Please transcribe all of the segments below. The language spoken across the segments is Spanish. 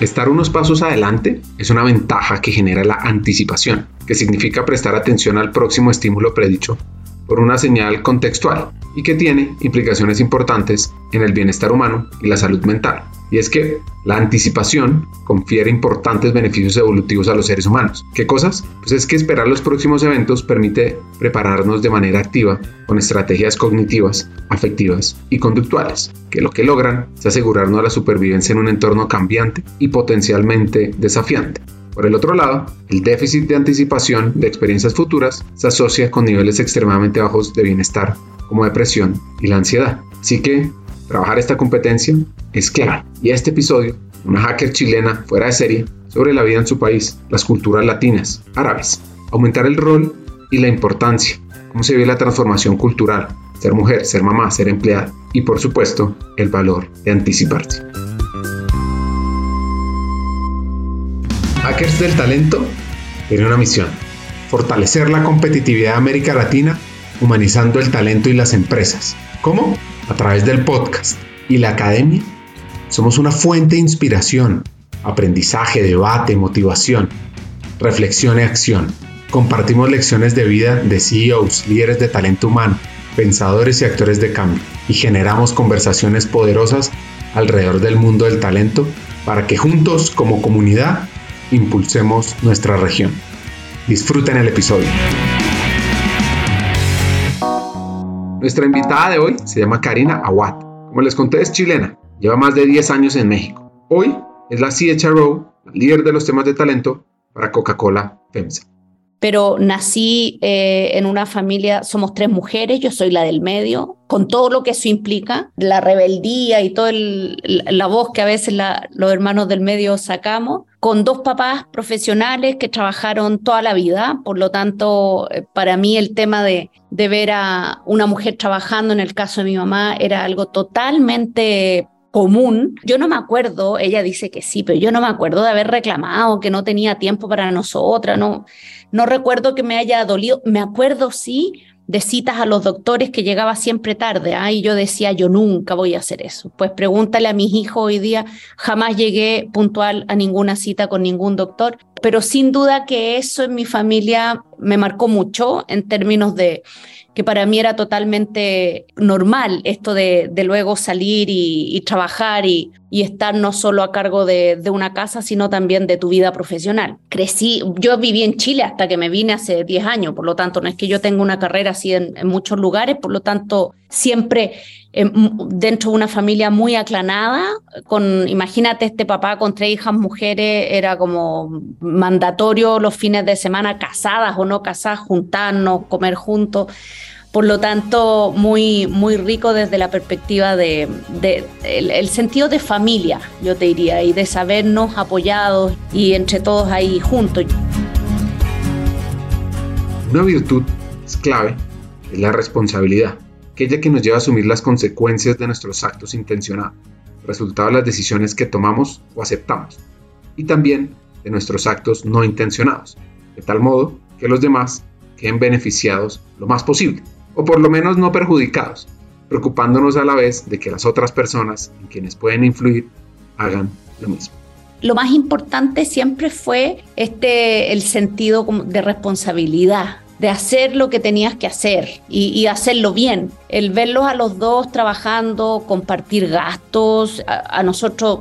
Estar unos pasos adelante es una ventaja que genera la anticipación, que significa prestar atención al próximo estímulo predicho por una señal contextual y que tiene implicaciones importantes en el bienestar humano y la salud mental. Y es que la anticipación confiere importantes beneficios evolutivos a los seres humanos. ¿Qué cosas? Pues es que esperar los próximos eventos permite prepararnos de manera activa con estrategias cognitivas, afectivas y conductuales, que lo que logran es asegurarnos la supervivencia en un entorno cambiante y potencialmente desafiante. Por el otro lado, el déficit de anticipación de experiencias futuras se asocia con niveles extremadamente bajos de bienestar, como depresión y la ansiedad. Así que trabajar esta competencia es clave. Y este episodio, una hacker chilena fuera de serie sobre la vida en su país, las culturas latinas, árabes, aumentar el rol y la importancia, cómo se ve la transformación cultural, ser mujer, ser mamá, ser empleada y por supuesto el valor de anticiparse. Hackers del Talento tiene una misión, fortalecer la competitividad de América Latina humanizando el talento y las empresas. ¿Cómo? A través del podcast y la academia. Somos una fuente de inspiración, aprendizaje, debate, motivación, reflexión y acción. Compartimos lecciones de vida de CEOs, líderes de talento humano, pensadores y actores de cambio y generamos conversaciones poderosas alrededor del mundo del talento para que juntos como comunidad impulsemos nuestra región. Disfruten el episodio. Nuestra invitada de hoy se llama Karina Awad. Como les conté, es chilena. Lleva más de 10 años en México. Hoy es la CHRO, líder de los temas de talento para Coca-Cola FEMSA pero nací eh, en una familia, somos tres mujeres, yo soy la del medio, con todo lo que eso implica, la rebeldía y toda la voz que a veces los hermanos del medio sacamos, con dos papás profesionales que trabajaron toda la vida, por lo tanto, eh, para mí el tema de, de ver a una mujer trabajando, en el caso de mi mamá, era algo totalmente común. Yo no me acuerdo, ella dice que sí, pero yo no me acuerdo de haber reclamado que no tenía tiempo para nosotras, no, no recuerdo que me haya dolido, me acuerdo sí de citas a los doctores que llegaba siempre tarde, ¿ah? y yo decía, yo nunca voy a hacer eso. Pues pregúntale a mis hijos hoy día, jamás llegué puntual a ninguna cita con ningún doctor, pero sin duda que eso en mi familia me marcó mucho en términos de que para mí era totalmente normal esto de, luego salir y, trabajar y, estar no solo a cargo de, una casa, sino también de tu vida profesional. Crecí, yo viví en Chile hasta que me vine hace 10 años, por lo tanto no es que yo tenga una carrera así en, muchos lugares, por lo tanto siempre eh, dentro de una familia muy aclanada, con, imagínate este papá con tres hijas mujeres, era como mandatorio los fines de semana, casadas o no casadas, juntarnos, comer juntos. Por lo tanto, muy, muy rico desde la perspectiva de, el, sentido de familia, yo te diría, y de sabernos apoyados y entre todos ahí juntos. Una virtud es clave, es la responsabilidad, aquella que nos lleva a asumir las consecuencias de nuestros actos intencionados, resultado de las decisiones que tomamos o aceptamos, y también de nuestros actos no intencionados, de tal modo que los demás queden beneficiados lo más posible o por lo menos no perjudicados, preocupándonos a la vez de que las otras personas en quienes pueden influir hagan lo mismo. Lo más importante siempre fue este el sentido de responsabilidad, de hacer lo que tenías que hacer y, hacerlo bien. El verlos a los dos trabajando, compartir gastos. A, nosotros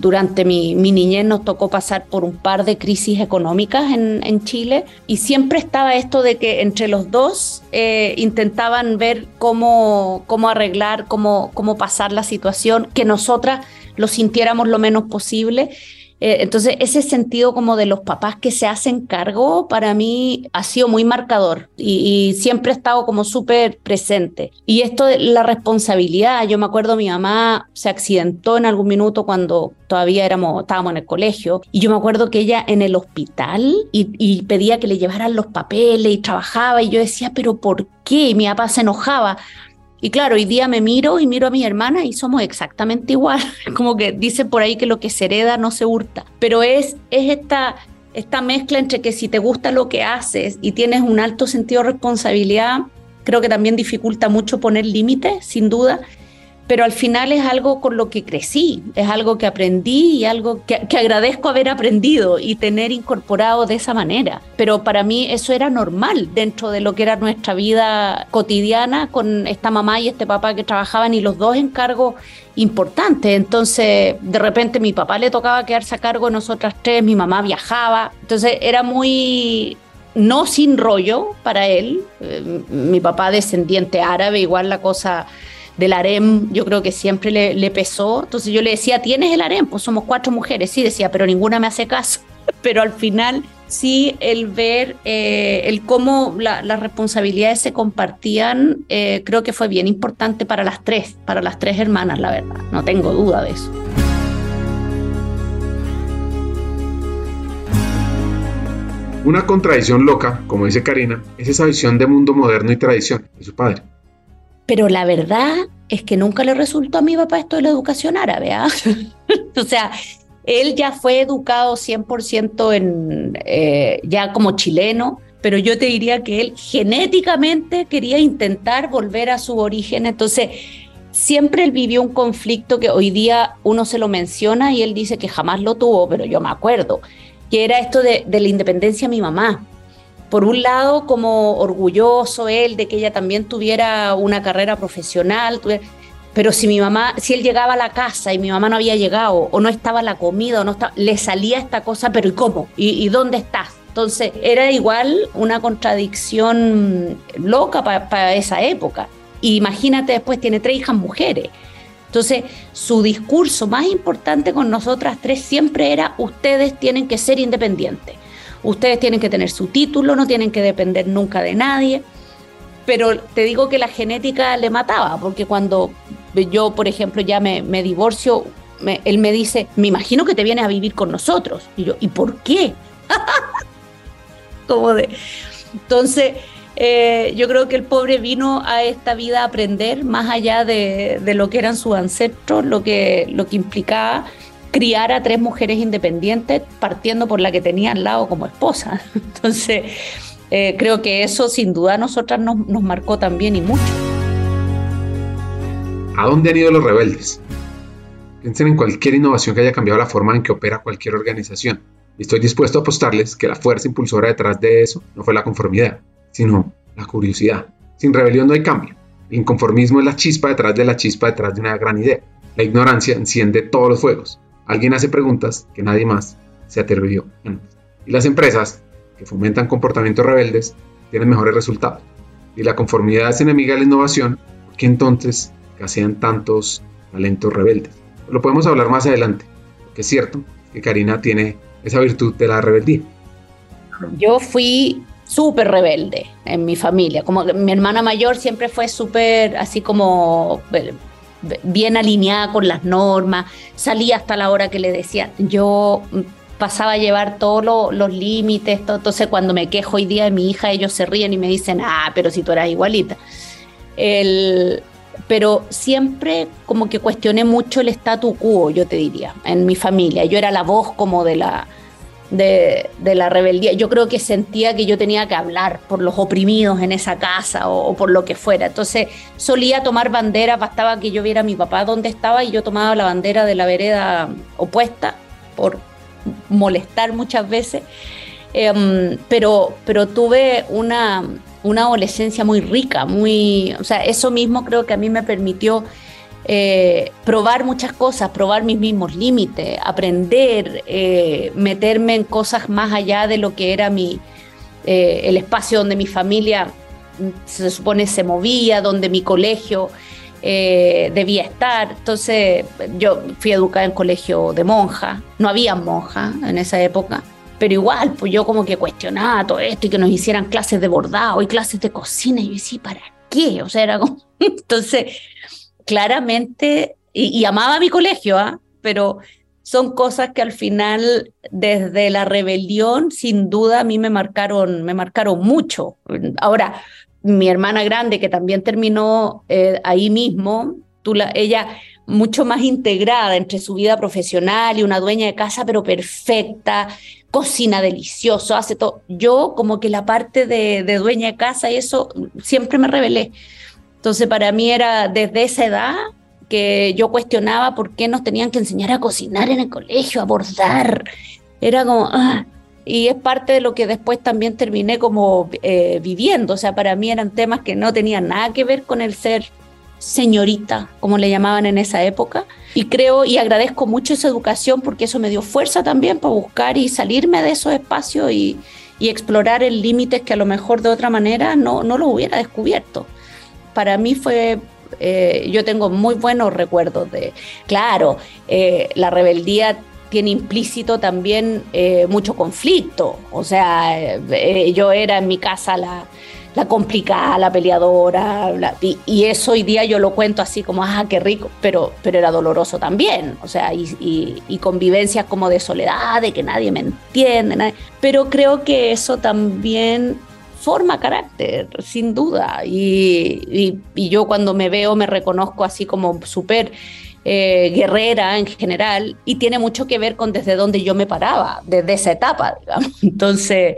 durante mi, niñez nos tocó pasar por un par de crisis económicas en, Chile y siempre estaba esto de que entre los dos eh, intentaban ver cómo, cómo arreglar, cómo, cómo pasar la situación, que nosotras lo sintiéramos lo menos posible eh, entonces, ese sentido como de los papás que se hacen cargo, para mí ha sido muy marcador y, siempre he estado como súper presente. Y esto de la responsabilidad, yo me acuerdo mi mamá se accidentó en algún minuto cuando todavía éramos, estábamos en el colegio, y yo me acuerdo que ella en el hospital y, pedía que le llevaran los papeles y trabajaba, y yo decía, pero ¿por qué? Mi papá se enojaba y claro, hoy día me miro y miro a mi hermana y somos exactamente igual. Como que dice por ahí que lo que se hereda no se hurta. Pero es, es esta, esta mezcla entre que si te gusta lo que haces y tienes un alto sentido de responsabilidad, creo que también dificulta mucho poner límites, sin duda. Pero al final es algo con lo que crecí, es algo que aprendí y algo que, agradezco haber aprendido y tener incorporado de esa manera. Pero para mí eso era normal dentro de lo que era nuestra vida cotidiana con esta mamá y este papá que trabajaban y los dos en cargo importantes. Entonces, de repente mi papá le tocaba quedarse a cargo de nosotras tres, mi mamá viajaba. Entonces era muy no sin rollo para él. Eh, mi papá descendiente árabe, igual la cosa del harem, yo creo que siempre le, pesó. Entonces yo le decía, ¿tienes el harem? Pues somos cuatro mujeres. Sí, decía, pero ninguna me hace caso. Pero al final sí el ver eh, el cómo las responsabilidades se compartían, eh, creo que fue bien importante para las tres, para las tres hermanas, la verdad. No tengo duda de eso. Una contradicción loca, como dice Karina, es esa visión de mundo moderno y tradición de su padre. Pero la verdad es que nunca le resultó a mi papá esto de la educación árabe. ¿ah? o sea, él ya fue educado 100% en, eh, ya como chileno, pero yo te diría que él genéticamente quería intentar volver a su origen. Entonces, siempre él vivió un conflicto que hoy día uno se lo menciona y él dice que jamás lo tuvo, pero yo me acuerdo, que era esto de, de la independencia de mi mamá por un lado, como orgulloso él de que ella también tuviera una carrera profesional, pero si mi mamá, si él llegaba a la casa y mi mamá no había llegado, o no estaba la comida, o no estaba, le salía esta cosa, pero ¿y cómo? ¿Y, dónde estás? Entonces era igual una contradicción loca para esa época. imagínate después, tiene tres hijas mujeres. Entonces, su discurso más importante con nosotras tres siempre era, ustedes tienen que ser independientes Ustedes tienen que tener su título, no tienen que depender nunca de nadie. Pero te digo que la genética le mataba, porque cuando yo, por ejemplo, ya me, divorcio, él me dice, me imagino que te vienes a vivir con nosotros. Y yo, ¿y por qué? Como de... Entonces, eh, yo creo que el pobre vino a esta vida a aprender más allá de, de, lo que eran sus ancestros, lo que, lo que implicaba criar a tres mujeres independientes partiendo por la que tenía al lado como esposa. Entonces, eh, creo que eso sin duda nosotras nos, nos marcó también y mucho. ¿A dónde han ido los rebeldes? Piensen en cualquier innovación que haya cambiado la forma en que opera cualquier organización. Y estoy dispuesto a apostarles que la fuerza impulsora detrás de eso no fue la conformidad, sino la curiosidad. Sin rebelión no hay cambio. El inconformismo es la chispa detrás de la chispa detrás de una gran idea. La ignorancia enciende todos los fuegos. Alguien hace preguntas que nadie más se atrevió Y las empresas que fomentan comportamientos rebeldes tienen mejores resultados. Y la conformidad es enemiga de la innovación, ¿por qué entonces hacían tantos talentos rebeldes? Lo podemos hablar más adelante, porque es cierto que Karina tiene esa virtud de la rebeldía. Yo fui súper rebelde en mi familia, como mi hermana mayor siempre fue súper así como bien alineada con las normas, salía hasta la hora que le decía. Yo pasaba a llevar todos los límites, entonces cuando me quejo hoy día de mi hija, ellos se ríen y me dicen, ah, pero si tú eras igualita. El, pero siempre como que cuestioné mucho el statu quo, yo te diría, en mi familia. Yo era la voz como de la, de, la rebeldía. Yo creo que sentía que yo tenía que hablar por los oprimidos en esa casa o, por lo que fuera. Entonces solía tomar bandera, bastaba que yo viera a mi papá dónde estaba y yo tomaba la bandera de la vereda opuesta por molestar muchas veces. Em, pero, pero tuve una, una adolescencia muy rica, muy, o sea, eso mismo creo que a mí me permitió eh, probar muchas cosas, probar mis mismos límites, aprender, eh, meterme en cosas más allá de lo que era mi, eh, el espacio donde mi familia se supone se movía, donde mi colegio debía estar. Entonces yo fui educada en colegio de monja, no había monja en esa época. Pero igual, pues yo como que cuestionaba todo esto y que nos hicieran clases de bordado y clases de cocina. Y yo decía, ¿para qué? O sea, era como... Entonces, claramente, y, amaba mi colegio, ¿ah? pero son cosas que al final, desde la rebelión, sin duda a mí me marcaron, me marcaron mucho. Ahora, mi hermana grande, que también terminó eh, ahí mismo, ella mucho más integrada entre su vida profesional y una dueña de casa, pero perfecta, cocina delicioso, hace todo. Yo como que la parte de, de dueña de casa y eso siempre me rebelé. Entonces para mí era desde esa edad que yo cuestionaba por qué nos tenían que enseñar a cocinar en el colegio, a bordar. Era como, ah, y es parte de lo que después también terminé como eh, viviendo. O sea, para mí eran temas que no tenían nada que ver con el ser señorita, como le llamaban en esa época. Y creo y agradezco mucho esa educación porque eso me dio fuerza también para buscar y salirme de esos espacios y, y explorar el límites que a lo mejor de otra manera no, no lo hubiera descubierto. Para mí fue eh, yo tengo muy buenos recuerdos de, claro, eh, la rebeldía tiene implícito también eh, mucho conflicto. O sea, yo era en mi casa la, la complicada, la peleadora, y, eso hoy día yo lo cuento así como, ah, qué rico, pero, pero era doloroso también. O sea, y, y, convivencias como de soledad, de que nadie me entiende. Pero creo que eso también forma carácter, sin duda. Y, yo cuando me veo me reconozco así como súper eh, guerrera en general y tiene mucho que ver con desde donde yo me paraba, desde esa etapa, digamos. Entonces,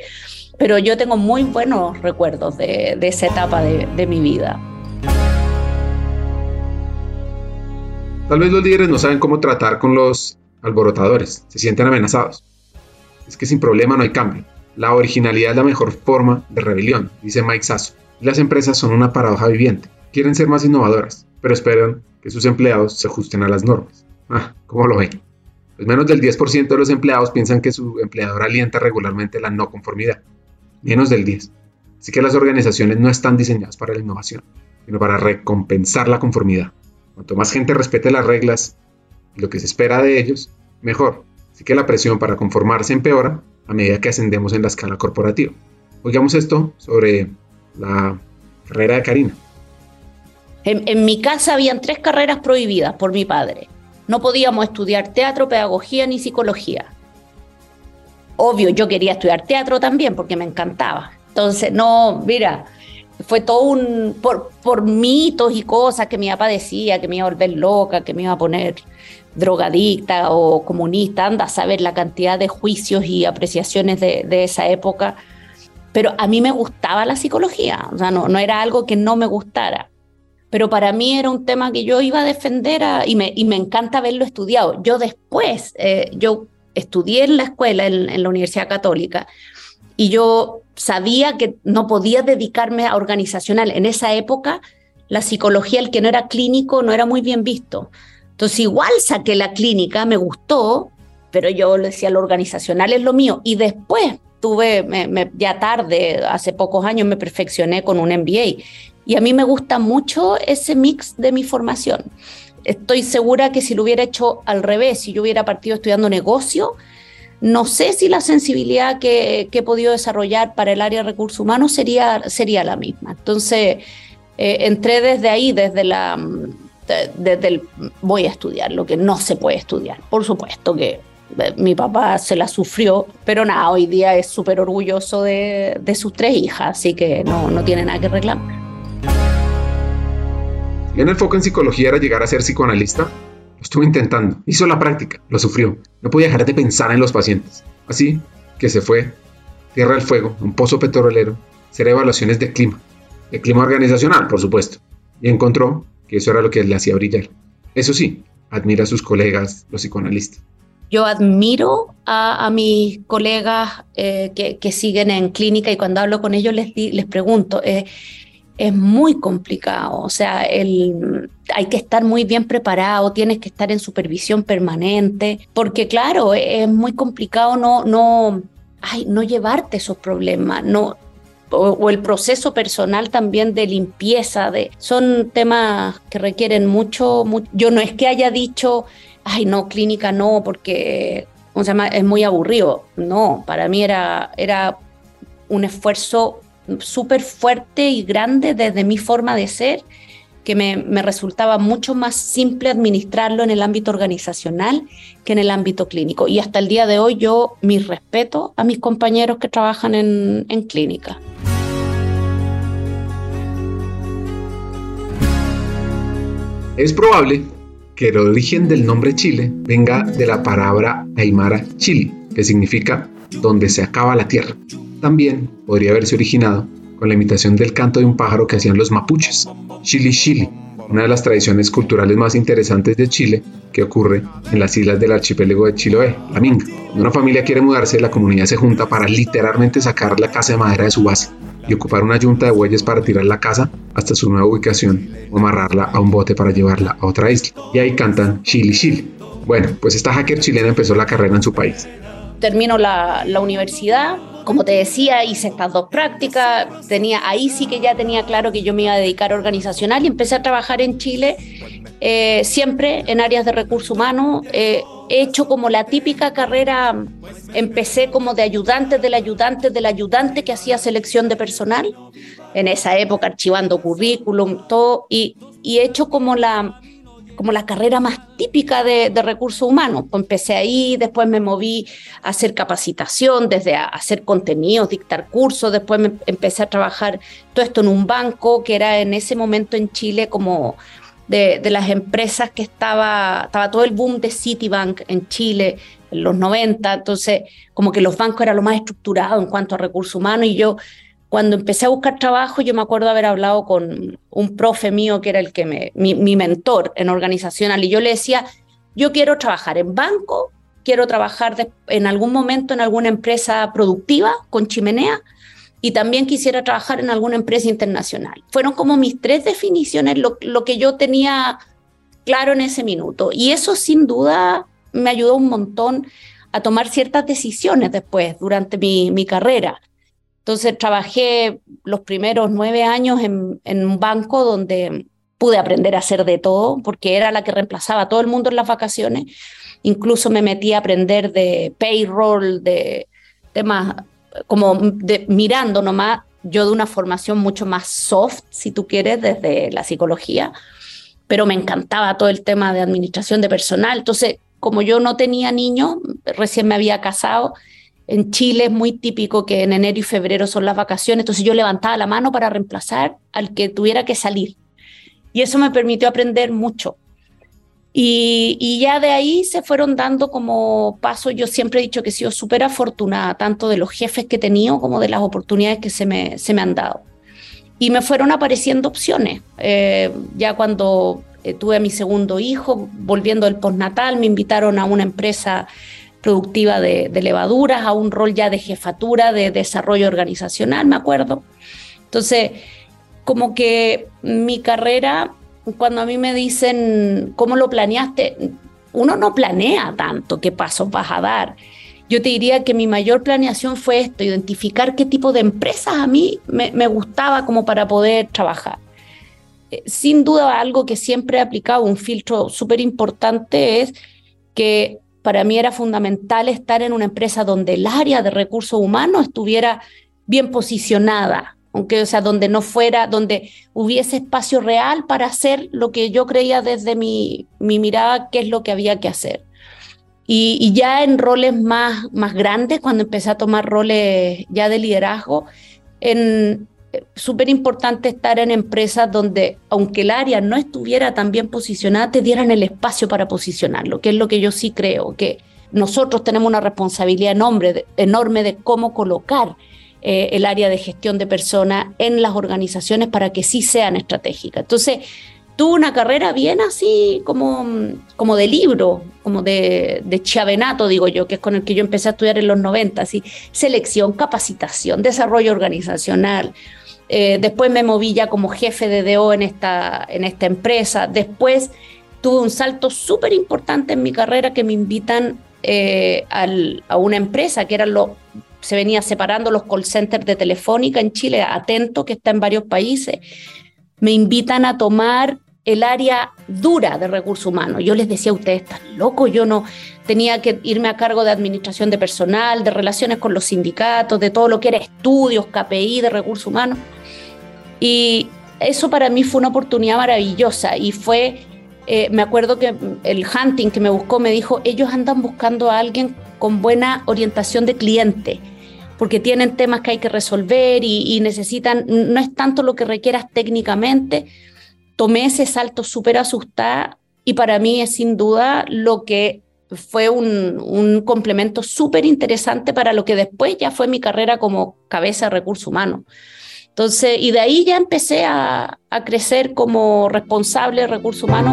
pero yo tengo muy buenos recuerdos de, esa etapa de mi vida. Tal vez los líderes no saben cómo tratar con los alborotadores, se sienten amenazados. Es que sin problema no hay cambio. La originalidad es la mejor forma de rebelión, dice Mike Sasso. Las empresas son una paradoja viviente. Quieren ser más innovadoras, pero esperan que sus empleados se ajusten a las normas. Ah, ¿cómo lo ven? Pues menos del 10% de los empleados piensan que su empleador alienta regularmente la no conformidad. Menos del 10%. Así que las organizaciones no están diseñadas para la innovación, sino para recompensar la conformidad. Cuanto más gente respete las reglas y lo que se espera de ellos, mejor. Así que la presión para conformarse empeora a medida que ascendemos en la escala corporativa. Oigamos esto sobre la carrera de Karina. En, mi casa habían tres carreras prohibidas por mi padre. No podíamos estudiar teatro, pedagogía ni psicología. Obvio, yo quería estudiar teatro también porque me encantaba. Entonces, no, mira, fue todo un. Por, por mitos y cosas que mi papá decía, que me iba a volver loca, que me iba a poner drogadicta o comunista. Anda a saber la cantidad de juicios y apreciaciones de, esa época. Pero a mí me gustaba la psicología, o sea, no, no era algo que no me gustara pero para mí era un tema que yo iba a defender y, me, y me encanta haberlo estudiado. Yo después, eh, yo estudié en la escuela, en, la Universidad Católica, y yo sabía que no podía dedicarme a organizacional. En esa época, la psicología, el que no era clínico, no era muy bien visto. Entonces, igual saqué la clínica, me gustó, pero yo le decía, lo organizacional es lo mío. Y después tuve, ya tarde, hace pocos años, me perfeccioné con un MBA y a mí me gusta mucho ese mix de mi formación. Estoy segura que si lo hubiera hecho al revés, si yo hubiera partido estudiando negocio, no sé si la sensibilidad que, he podido desarrollar para el área de recursos humanos sería, sería la misma. Entonces, eh, entré desde ahí, desde la... Desde el voy a estudiar lo que no se puede estudiar. Por supuesto que eh, mi papá se la sufrió, pero nada, hoy día es súper orgulloso de, sus tres hijas, así que no, no tiene nada que reclamar. El foco en psicología era llegar a ser psicoanalista, lo estuvo intentando, hizo la práctica, lo sufrió, no podía dejar de pensar en los pacientes. Así que se fue, tierra al fuego, un pozo petrolero, hacer evaluaciones de clima, de clima organizacional, por supuesto, y encontró que eso era lo que le hacía brillar. Eso sí, admira a sus colegas, los psicoanalistas. Yo admiro a, mis colegas eh, que, siguen en clínica y cuando hablo con ellos les, les pregunto, eh, es muy complicado. O sea, el, hay que estar muy bien preparado, tienes que estar en supervisión permanente, porque claro, es muy complicado no, no, ay, no llevarte esos problemas, no, o, el proceso personal también de limpieza, de, son temas que requieren mucho, yo no es que haya dicho, ay, no, clínica no, porque o sea, es muy aburrido. No, para mí era, era un esfuerzo súper fuerte y grande desde mi forma de ser, que me, resultaba mucho más simple administrarlo en el ámbito organizacional que en el ámbito clínico. Y hasta el día de hoy yo mi respeto a mis compañeros que trabajan en, en clínica. Es probable que el origen del nombre Chile venga de la palabra aymara chili, que significa donde se acaba la tierra. También podría haberse originado con la imitación del canto de un pájaro que hacían los mapuches, chili chili, una de las tradiciones culturales más interesantes de Chile, que ocurre en las islas del archipiélago de Chiloé, la Minga. Cuando una familia quiere mudarse, la comunidad se junta para literalmente sacar la casa de madera de su base y ocupar una yunta de bueyes para tirar la casa hasta su nueva ubicación o amarrarla a un bote para llevarla a otra isla. Y ahí cantan Chili Chili. Bueno, pues esta hacker chilena empezó la carrera en su país. Termino la, universidad, como te decía, hice estas dos prácticas, tenía, ahí sí que ya tenía claro que yo me iba a dedicar a organizacional y empecé a trabajar en Chile, eh, siempre en áreas de recursos humanos. Eh, he hecho como la típica carrera, empecé como de ayudante del ayudante del ayudante que hacía selección de personal, en esa época archivando currículum, todo, y, y he hecho como la como la carrera más típica de, recursos humanos. Pues empecé ahí, después me moví a hacer capacitación, desde hacer contenidos, dictar cursos, después me empecé a trabajar todo esto en un banco que era en ese momento en Chile como de, las empresas que estaba, estaba todo el boom de Citibank en Chile en los 90, entonces como que los bancos eran lo más estructurado en cuanto a recursos humanos y yo cuando empecé a buscar trabajo, yo me acuerdo haber hablado con un profe mío que era el que me, mi, mentor en organizacional, y yo le decía, yo quiero trabajar en banco, quiero trabajar en algún momento en alguna empresa productiva con chimenea, y también quisiera trabajar en alguna empresa internacional. Fueron como mis tres definiciones, lo, lo que yo tenía claro en ese minuto. Y eso sin duda me ayudó un montón a tomar ciertas decisiones después, durante mi, mi carrera. Entonces trabajé los primeros nueve años en, un banco donde pude aprender a hacer de todo, porque era la que reemplazaba a todo el mundo en las vacaciones. Incluso me metí a aprender de payroll, de temas como de, mirando nomás, yo de una formación mucho más soft, si tú quieres, desde la psicología, pero me encantaba todo el tema de administración de personal. Entonces, como yo no tenía niños, recién me había casado, en Chile es muy típico que en enero y febrero son las vacaciones, entonces yo levantaba la mano para reemplazar al que tuviera que salir. Y eso me permitió aprender mucho. Y, ya de ahí se fueron dando como pasos. Yo siempre he dicho que he sido súper afortunada, tanto de los jefes que he tenido como de las oportunidades que se me, se me han dado. Y me fueron apareciendo opciones. Eh, ya cuando eh, tuve a mi segundo hijo, volviendo del postnatal, me invitaron a una empresa productiva de, levaduras a un rol ya de jefatura de desarrollo organizacional, me acuerdo. Entonces, como que mi carrera, cuando a mí me dicen, ¿cómo lo planeaste? Uno no planea tanto qué pasos vas a dar. Yo te diría que mi mayor planeación fue esto, identificar qué tipo de empresas a mí me, me gustaba como para poder trabajar. Eh, sin duda, algo que siempre he aplicado, un filtro súper importante es que para mí era fundamental estar en una empresa donde el área de recursos humanos estuviera bien posicionada, aunque, o sea, donde no fuera, donde hubiese espacio real para hacer lo que yo creía desde mi, mi mirada qué es lo que había que hacer. Y, ya en roles más, más grandes, cuando empecé a tomar roles ya de liderazgo, en, súper importante estar en empresas donde, aunque el área no estuviera tan bien posicionada, te dieran el espacio para posicionarlo, que es lo que yo sí creo, que nosotros tenemos una responsabilidad enorme de, enorme de cómo colocar eh, el área de gestión de personas en las organizaciones para que sí sean estratégicas. Entonces, tuve una carrera bien así como, como de libro, como de, de chavenato, digo yo, que es con el que yo empecé a estudiar en los 90, así, selección, capacitación, desarrollo organizacional, eh, después me moví ya como jefe de DO en esta, en esta empresa. Después tuve un salto súper importante en mi carrera que me invitan eh, a una empresa que era lo, se venía separando los call centers de Telefónica en Chile, Atento, que está en varios países. Me invitan a tomar el área dura de recursos humanos. Yo les decía a ustedes, están locos, yo no tenía que irme a cargo de administración de personal, de relaciones con los sindicatos, de todo lo que era estudios, KPI de recursos humanos. Y eso para mí fue una oportunidad maravillosa y fue, eh, me acuerdo que el hunting que me buscó me dijo, ellos andan buscando a alguien con buena orientación de cliente, porque tienen temas que hay que resolver y, necesitan, no es tanto lo que requieras técnicamente. Tomé ese salto súper asustada y para mí es sin duda lo que fue un, un complemento súper interesante para lo que después ya fue mi carrera como cabeza de recursos humanos Entonces, y de ahí ya empecé a, crecer como responsable de recursos humanos.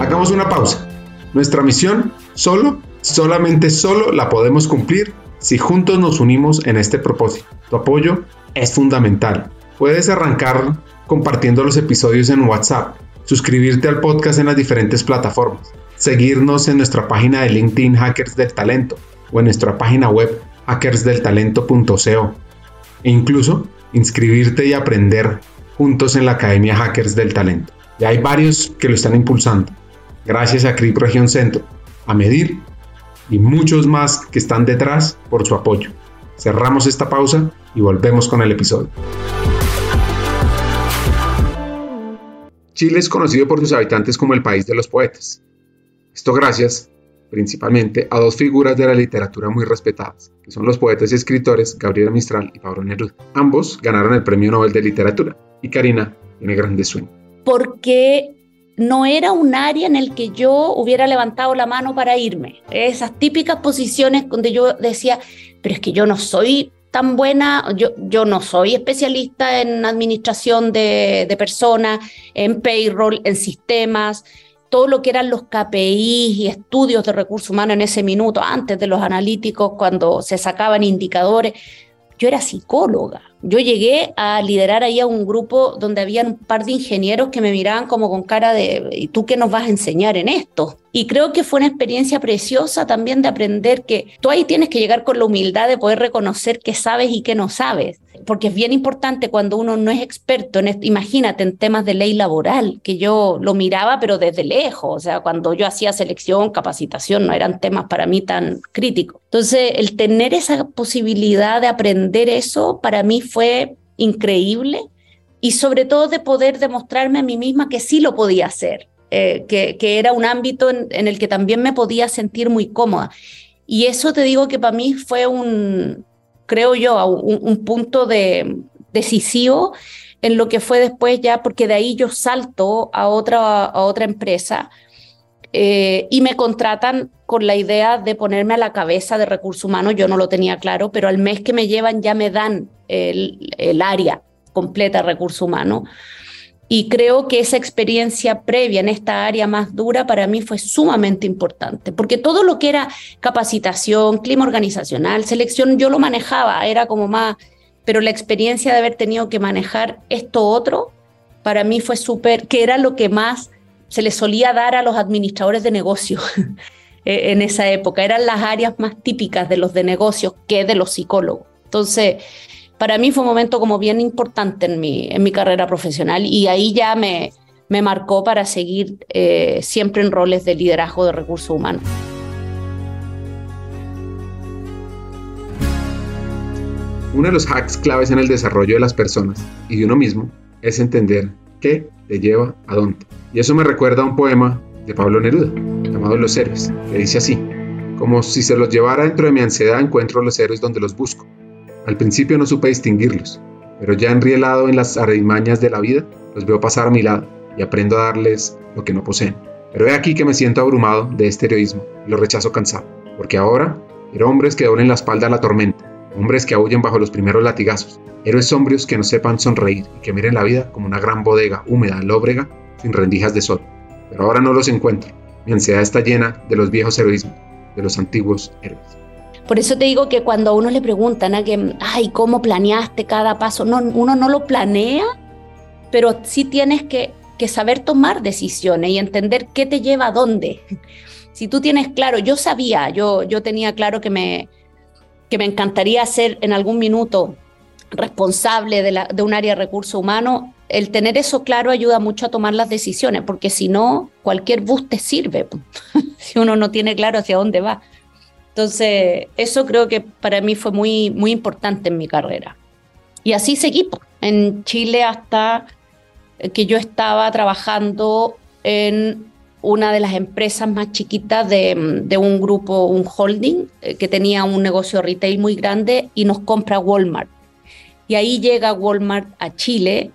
Hagamos una pausa. Nuestra misión solo, solamente solo la podemos cumplir si juntos nos unimos en este propósito. Tu apoyo es fundamental. Puedes arrancar compartiendo los episodios en WhatsApp, suscribirte al podcast en las diferentes plataformas, seguirnos en nuestra página de LinkedIn Hackers del Talento o en nuestra página web hackersdeltalento.co e incluso inscribirte y aprender juntos en la Academia Hackers del Talento. Ya hay varios que lo están impulsando. Gracias a CRIP Región Centro, a Medir y muchos más que están detrás por su apoyo. Cerramos esta pausa y volvemos con el episodio. Chile es conocido por sus habitantes como el país de los poetas. Esto gracias principalmente a dos figuras de la literatura muy respetadas, que son los poetas y escritores Gabriela Mistral y Pablo Neruda. Ambos ganaron el Premio Nobel de Literatura y Karina tiene grandes sueños. Porque no era un área en el que yo hubiera levantado la mano para irme. Esas típicas posiciones donde yo decía, pero es que yo no soy tan buena, yo, yo no soy especialista en administración de, de personas, en payroll, en sistemas, todo lo que eran los KPIs y estudios de recursos humanos en ese minuto, antes de los analíticos, cuando se sacaban indicadores. Yo era psicóloga. Yo llegué a liderar ahí a un grupo donde había un par de ingenieros que me miraban como con cara de, ¿y tú qué nos vas a enseñar en esto? Y creo que fue una experiencia preciosa también de aprender que tú ahí tienes que llegar con la humildad de poder reconocer qué sabes y qué no sabes porque es bien importante cuando uno no es experto en esto, imagínate en temas de ley laboral, que yo lo miraba pero desde lejos, o sea, cuando yo hacía selección, capacitación, no eran temas para mí tan críticos. Entonces, el tener esa posibilidad de aprender eso para mí fue increíble y sobre todo de poder demostrarme a mí misma que sí lo podía hacer, eh, que, que, era un ámbito en, en el que también me podía sentir muy cómoda. Y eso te digo que para mí fue un, creo yo, un, un punto de, decisivo en lo que fue después ya, porque de ahí yo salto a otra, a otra empresa eh, y me contratan con la idea de ponerme a la cabeza de recursos humanos, yo no lo tenía claro, pero al mes que me llevan ya me dan el, el área completa de recursos humanos. Y creo que esa experiencia previa en esta área más dura para mí fue sumamente importante, porque todo lo que era capacitación, clima organizacional, selección, yo lo manejaba, era como más, pero la experiencia de haber tenido que manejar esto otro, para mí fue súper, que era lo que más se le solía dar a los administradores de negocios en esa época, eran las áreas más típicas de los de negocios que de los psicólogos. Entonces, para mí fue un momento como bien importante en mi, en mi carrera profesional y ahí ya me, me marcó para seguir eh, siempre en roles de liderazgo de recursos humanos. Uno de los hacks claves en el desarrollo de las personas y de uno mismo es entender qué te lleva a dónde. Y eso me recuerda a un poema de Pablo Neruda, llamado Los Héroes, que dice así, como si se los llevara dentro de mi ansiedad encuentro los héroes donde los busco al principio no supe distinguirlos, pero ya enrielado en las artimañas de la vida, los veo pasar a mi lado y aprendo a darles lo que no poseen. Pero he aquí que me siento abrumado de este heroísmo y lo rechazo cansado, porque ahora quiero hombres que doblen la espalda a la tormenta, hombres que aúllen bajo los primeros latigazos, héroes sombrios que no sepan sonreír y que miren la vida como una gran bodega húmeda, lóbrega, sin rendijas de sol. Pero ahora no los encuentro. Mi ansiedad está llena de los viejos heroísmos, de los antiguos héroes. Por eso te digo que cuando a uno le preguntan a que, ay, ¿cómo planeaste cada paso? No, uno no lo planea, pero sí tienes que, saber tomar decisiones y entender qué te lleva a dónde. Si tú tienes claro, yo sabía, yo, yo tenía claro que me, que me encantaría ser en algún minuto responsable de, la, de un área de recursos humanos, el tener eso claro ayuda mucho a tomar las decisiones, porque si no, cualquier bus te sirve, si uno no tiene claro hacia dónde va. Entonces, eso creo que para mí fue muy, muy importante en mi carrera. Y así seguí en Chile hasta que yo estaba trabajando en una de las empresas más chiquitas de, de, un grupo, un holding, eh, que tenía un negocio retail muy grande y nos compra Walmart. Y ahí llega Walmart a Chile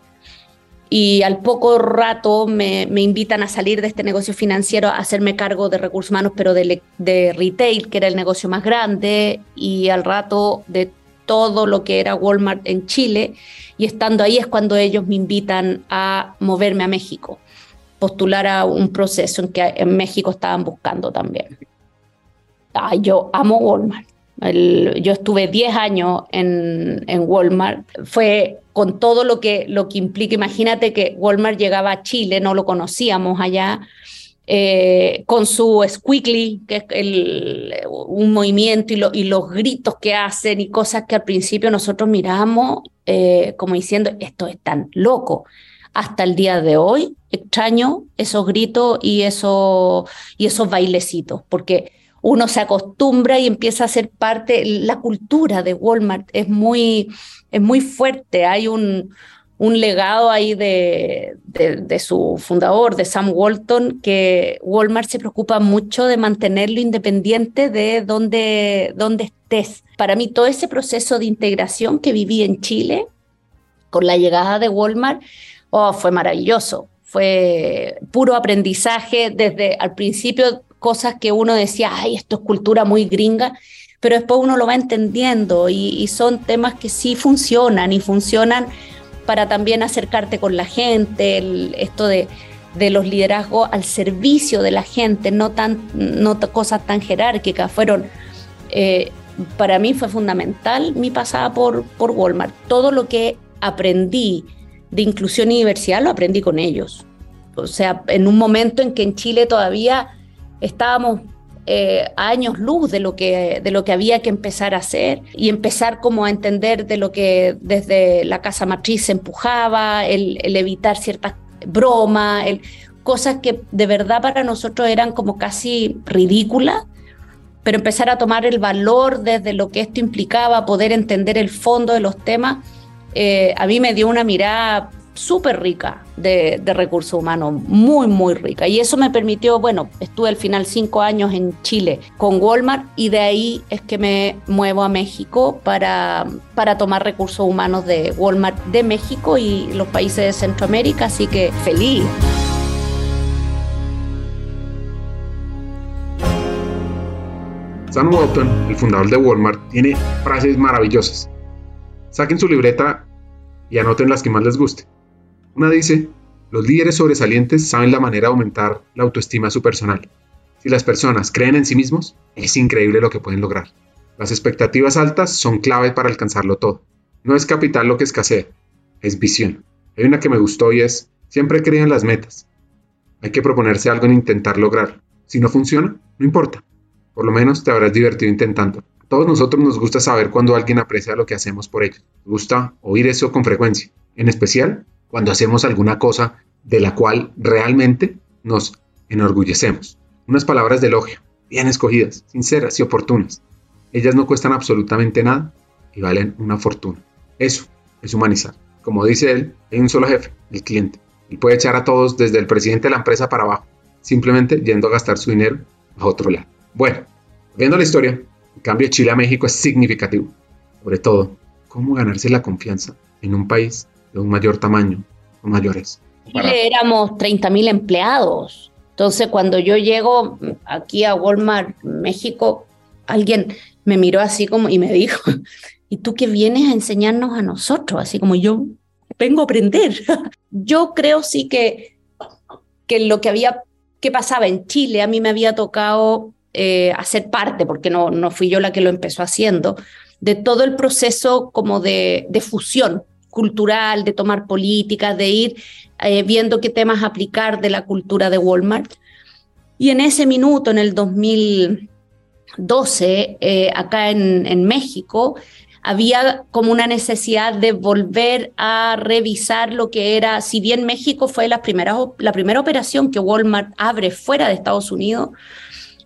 y al poco rato me, me, invitan a salir de este negocio financiero a hacerme cargo de recursos humanos, pero de, de, retail, que era el negocio más grande, y al rato de todo lo que era Walmart en Chile y estando ahí es cuando ellos me invitan a moverme a México, postular a un proceso en que en México estaban buscando también. yo amo Walmart. Yo estuve 10 años en, Walmart. Fue con todo lo que, lo que implica. Imagínate que Walmart llegaba a Chile, no lo conocíamos allá. Eh, con su squiggly, que es el, un movimiento y, y, los gritos que hacen y cosas que al principio nosotros miramos eh, como diciendo, esto es tan loco. Hasta el día de hoy extraño esos gritos y, eso, y esos bailecitos, porque uno se acostumbra y empieza a ser parte, la cultura de Walmart es muy, es muy fuerte, hay un, un legado ahí de, de, su fundador, de Sam Walton, que Walmart se preocupa mucho de mantenerlo independiente de donde, donde estés. Para mí todo ese proceso de integración que viví en Chile con la llegada de Walmart oh, fue maravilloso. Fue puro aprendizaje desde al principio cosas que uno decía, ay, esto es cultura muy gringa, pero después uno lo va entendiendo y, y son temas que sí funcionan y funcionan para también acercarte con la gente, esto de, de, los liderazgos al servicio de la gente, no, tan, no cosas tan jerárquicas. Fueron, eh, para mí fue fundamental mi pasada por, por Walmart. Todo lo que aprendí de inclusión y diversidad lo aprendí con ellos. O sea, en un momento en que en Chile todavía estábamos eh, años luz de lo, que, de lo que había que empezar a hacer y empezar como a entender de lo que desde la casa matriz se empujaba, el, evitar ciertas bromas, el, cosas que de verdad para nosotros eran como casi ridículas, pero empezar a tomar el valor desde lo que esto implicaba, poder entender el fondo de los temas, eh, a mí me dio una mirada súper rica de, recursos humanos, muy, muy rica. Y eso me permitió, bueno, estuve al final cinco años en Chile con Walmart y de ahí es que me muevo a México para, para tomar recursos humanos de Walmart de México y los países de Centroamérica, así que feliz. Sam Walton, el fundador de Walmart, tiene frases maravillosas. Saquen su libreta y anoten las que más les guste. Una dice, los líderes sobresalientes saben la manera de aumentar la autoestima de su personal. Si las personas creen en sí mismos, es increíble lo que pueden lograr. Las expectativas altas son clave para alcanzarlo todo. No es capital lo que escasea, es visión. Hay una que me gustó y es, siempre creen en las metas. Hay que proponerse algo en intentar lograr. Si no funciona, no importa. Por lo menos te habrás divertido intentando. Todos nosotros nos gusta saber cuando alguien aprecia lo que hacemos por ellos. Nos gusta oír eso con frecuencia. En especial cuando hacemos alguna cosa de la cual realmente nos enorgullecemos. Unas palabras de elogio, bien escogidas, sinceras y oportunas. Ellas no cuestan absolutamente nada y valen una fortuna. Eso es humanizar. Como dice él, hay un solo jefe, el cliente. Y puede echar a todos desde el presidente de la empresa para abajo, simplemente yendo a gastar su dinero a otro lado. Bueno, viendo la historia, el cambio de Chile a México es significativo. Sobre todo, cómo ganarse la confianza en un país de un mayor tamaño o mayores. Chile éramos 30.000 empleados. Entonces, cuando yo llego aquí a Walmart, México, alguien me miró así como y me dijo, ¿y tú qué vienes a enseñarnos a nosotros? Así como yo vengo a aprender. yo creo sí que, que lo que había, que pasaba en Chile, a mí me había tocado eh, hacer parte, porque no, no fui yo la que lo empezó haciendo, de todo el proceso como de, de fusión cultural, de tomar políticas, de ir eh, viendo qué temas aplicar de la cultura de Walmart. Y en ese minuto, en el 2012, eh, acá en, México, había como una necesidad de volver a revisar lo que era, si bien México fue la primera, la primera operación que Walmart abre fuera de Estados Unidos,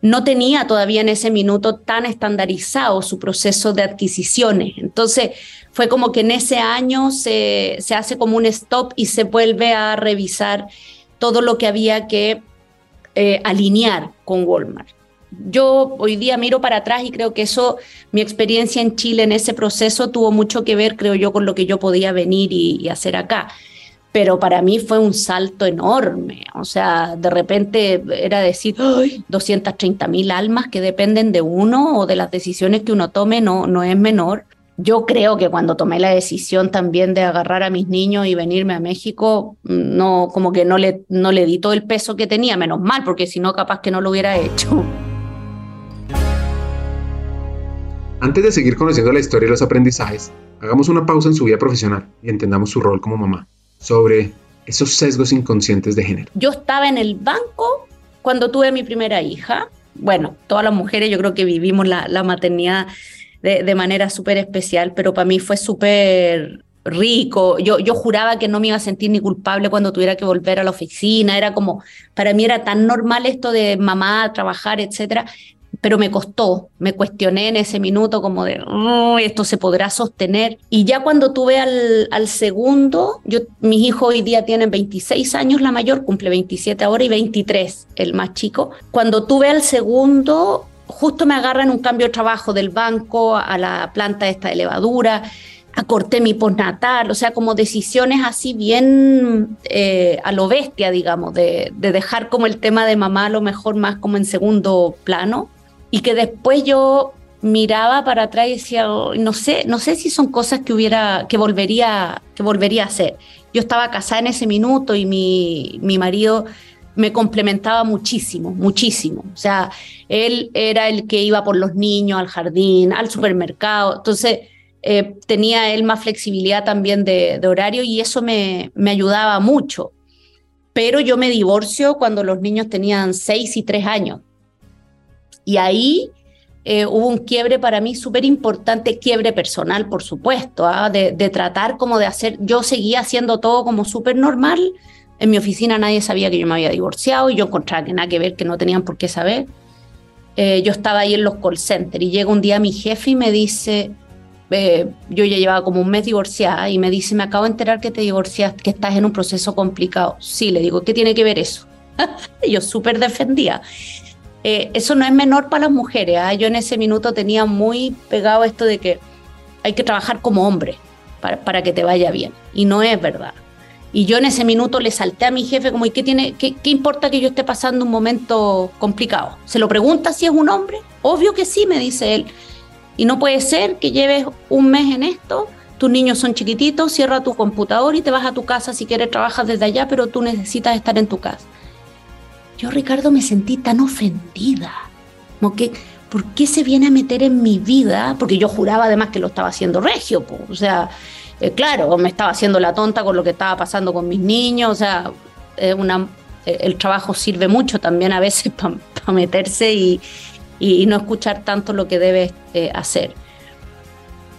no tenía todavía en ese minuto tan estandarizado su proceso de adquisiciones. Entonces, fue como que en ese año se, se hace como un stop y se vuelve a revisar todo lo que había que eh, alinear con Walmart. Yo hoy día miro para atrás y creo que eso, mi experiencia en Chile en ese proceso tuvo mucho que ver, creo yo, con lo que yo podía venir y, hacer acá pero para mí fue un salto enorme. O sea, de repente era decir, ¡ay! 230 mil almas que dependen de uno o de las decisiones que uno tome, no, no es menor yo creo que cuando tomé la decisión también de agarrar a mis niños y venirme a México, no, como que no le, no le di todo el peso que tenía, menos mal, porque si no, capaz que no lo hubiera hecho. Antes de seguir conociendo la historia y los aprendizajes, hagamos una pausa en su vida profesional y entendamos su rol como mamá sobre esos sesgos inconscientes de género. Yo estaba en el banco cuando tuve mi primera hija. Bueno, todas las mujeres yo creo que vivimos la, la maternidad de, de manera súper especial, pero para mí fue súper rico. Yo, yo juraba que no me iba a sentir ni culpable cuando tuviera que volver a la oficina. Era como, para mí era tan normal esto de mamá, trabajar, etcétera pero me costó, me cuestioné en ese minuto como de, esto se podrá sostener. Y ya cuando tuve al, al, segundo, yo, mis hijos hoy día tienen 26 años, la mayor cumple 27 ahora y 23, el más chico. Cuando tuve al segundo, justo me agarran un cambio de trabajo del banco a la planta esta de levadura, acorté mi postnatal, o sea, como decisiones así bien eh, a lo bestia, digamos, de, de dejar como el tema de mamá a lo mejor más como en segundo plano y que después yo miraba para atrás y decía, no sé, no sé si son cosas que hubiera, que volvería, que volvería a hacer. Yo estaba casada en ese minuto y mi, mi marido me complementaba muchísimo, muchísimo. O sea, él era el que iba por los niños al jardín, al supermercado. Entonces, eh, tenía él más flexibilidad también de, horario y eso me, me, ayudaba mucho. Pero yo me divorcio cuando los niños tenían seis y tres años. Y ahí eh, hubo un quiebre para mí súper importante, quiebre personal, por supuesto, ¿ah? de, de, tratar como de hacer, yo seguía haciendo todo como súper normal. En mi oficina nadie sabía que yo me había divorciado y yo encontraba que nada que ver, que no tenían por qué saber. Eh, yo estaba ahí en los call centers y llega un día mi jefe y me dice, eh, yo ya llevaba como un mes divorciada y me dice, me acabo de enterar que te divorciaste, que estás en un proceso complicado. Sí, le digo, ¿qué tiene que ver eso? yo súper defendía. Eh, eso no es menor para las mujeres. ¿eh? Yo en ese minuto tenía muy pegado esto de que hay que trabajar como hombre para, para, que te vaya bien. Y no es verdad. Y yo en ese minuto le salté a mi jefe como, ¿y qué, tiene, qué, qué importa que yo esté pasando un momento complicado? ¿Se lo pregunta si es un hombre? Obvio que sí, me dice él. Y no puede ser que lleves un mes en esto, tus niños son chiquititos, cierra tu computador y te vas a tu casa si quieres trabajar desde allá, pero tú necesitas estar en tu casa. Yo, Ricardo, me sentí tan ofendida. Como que, ¿por qué se viene a meter en mi vida? Porque yo juraba además que lo estaba haciendo regio, po. o sea, eh, claro, me estaba haciendo la tonta con lo que estaba pasando con mis niños, o sea, eh, el trabajo sirve mucho también a veces para pa meterse y, no escuchar tanto lo que debes eh, hacer.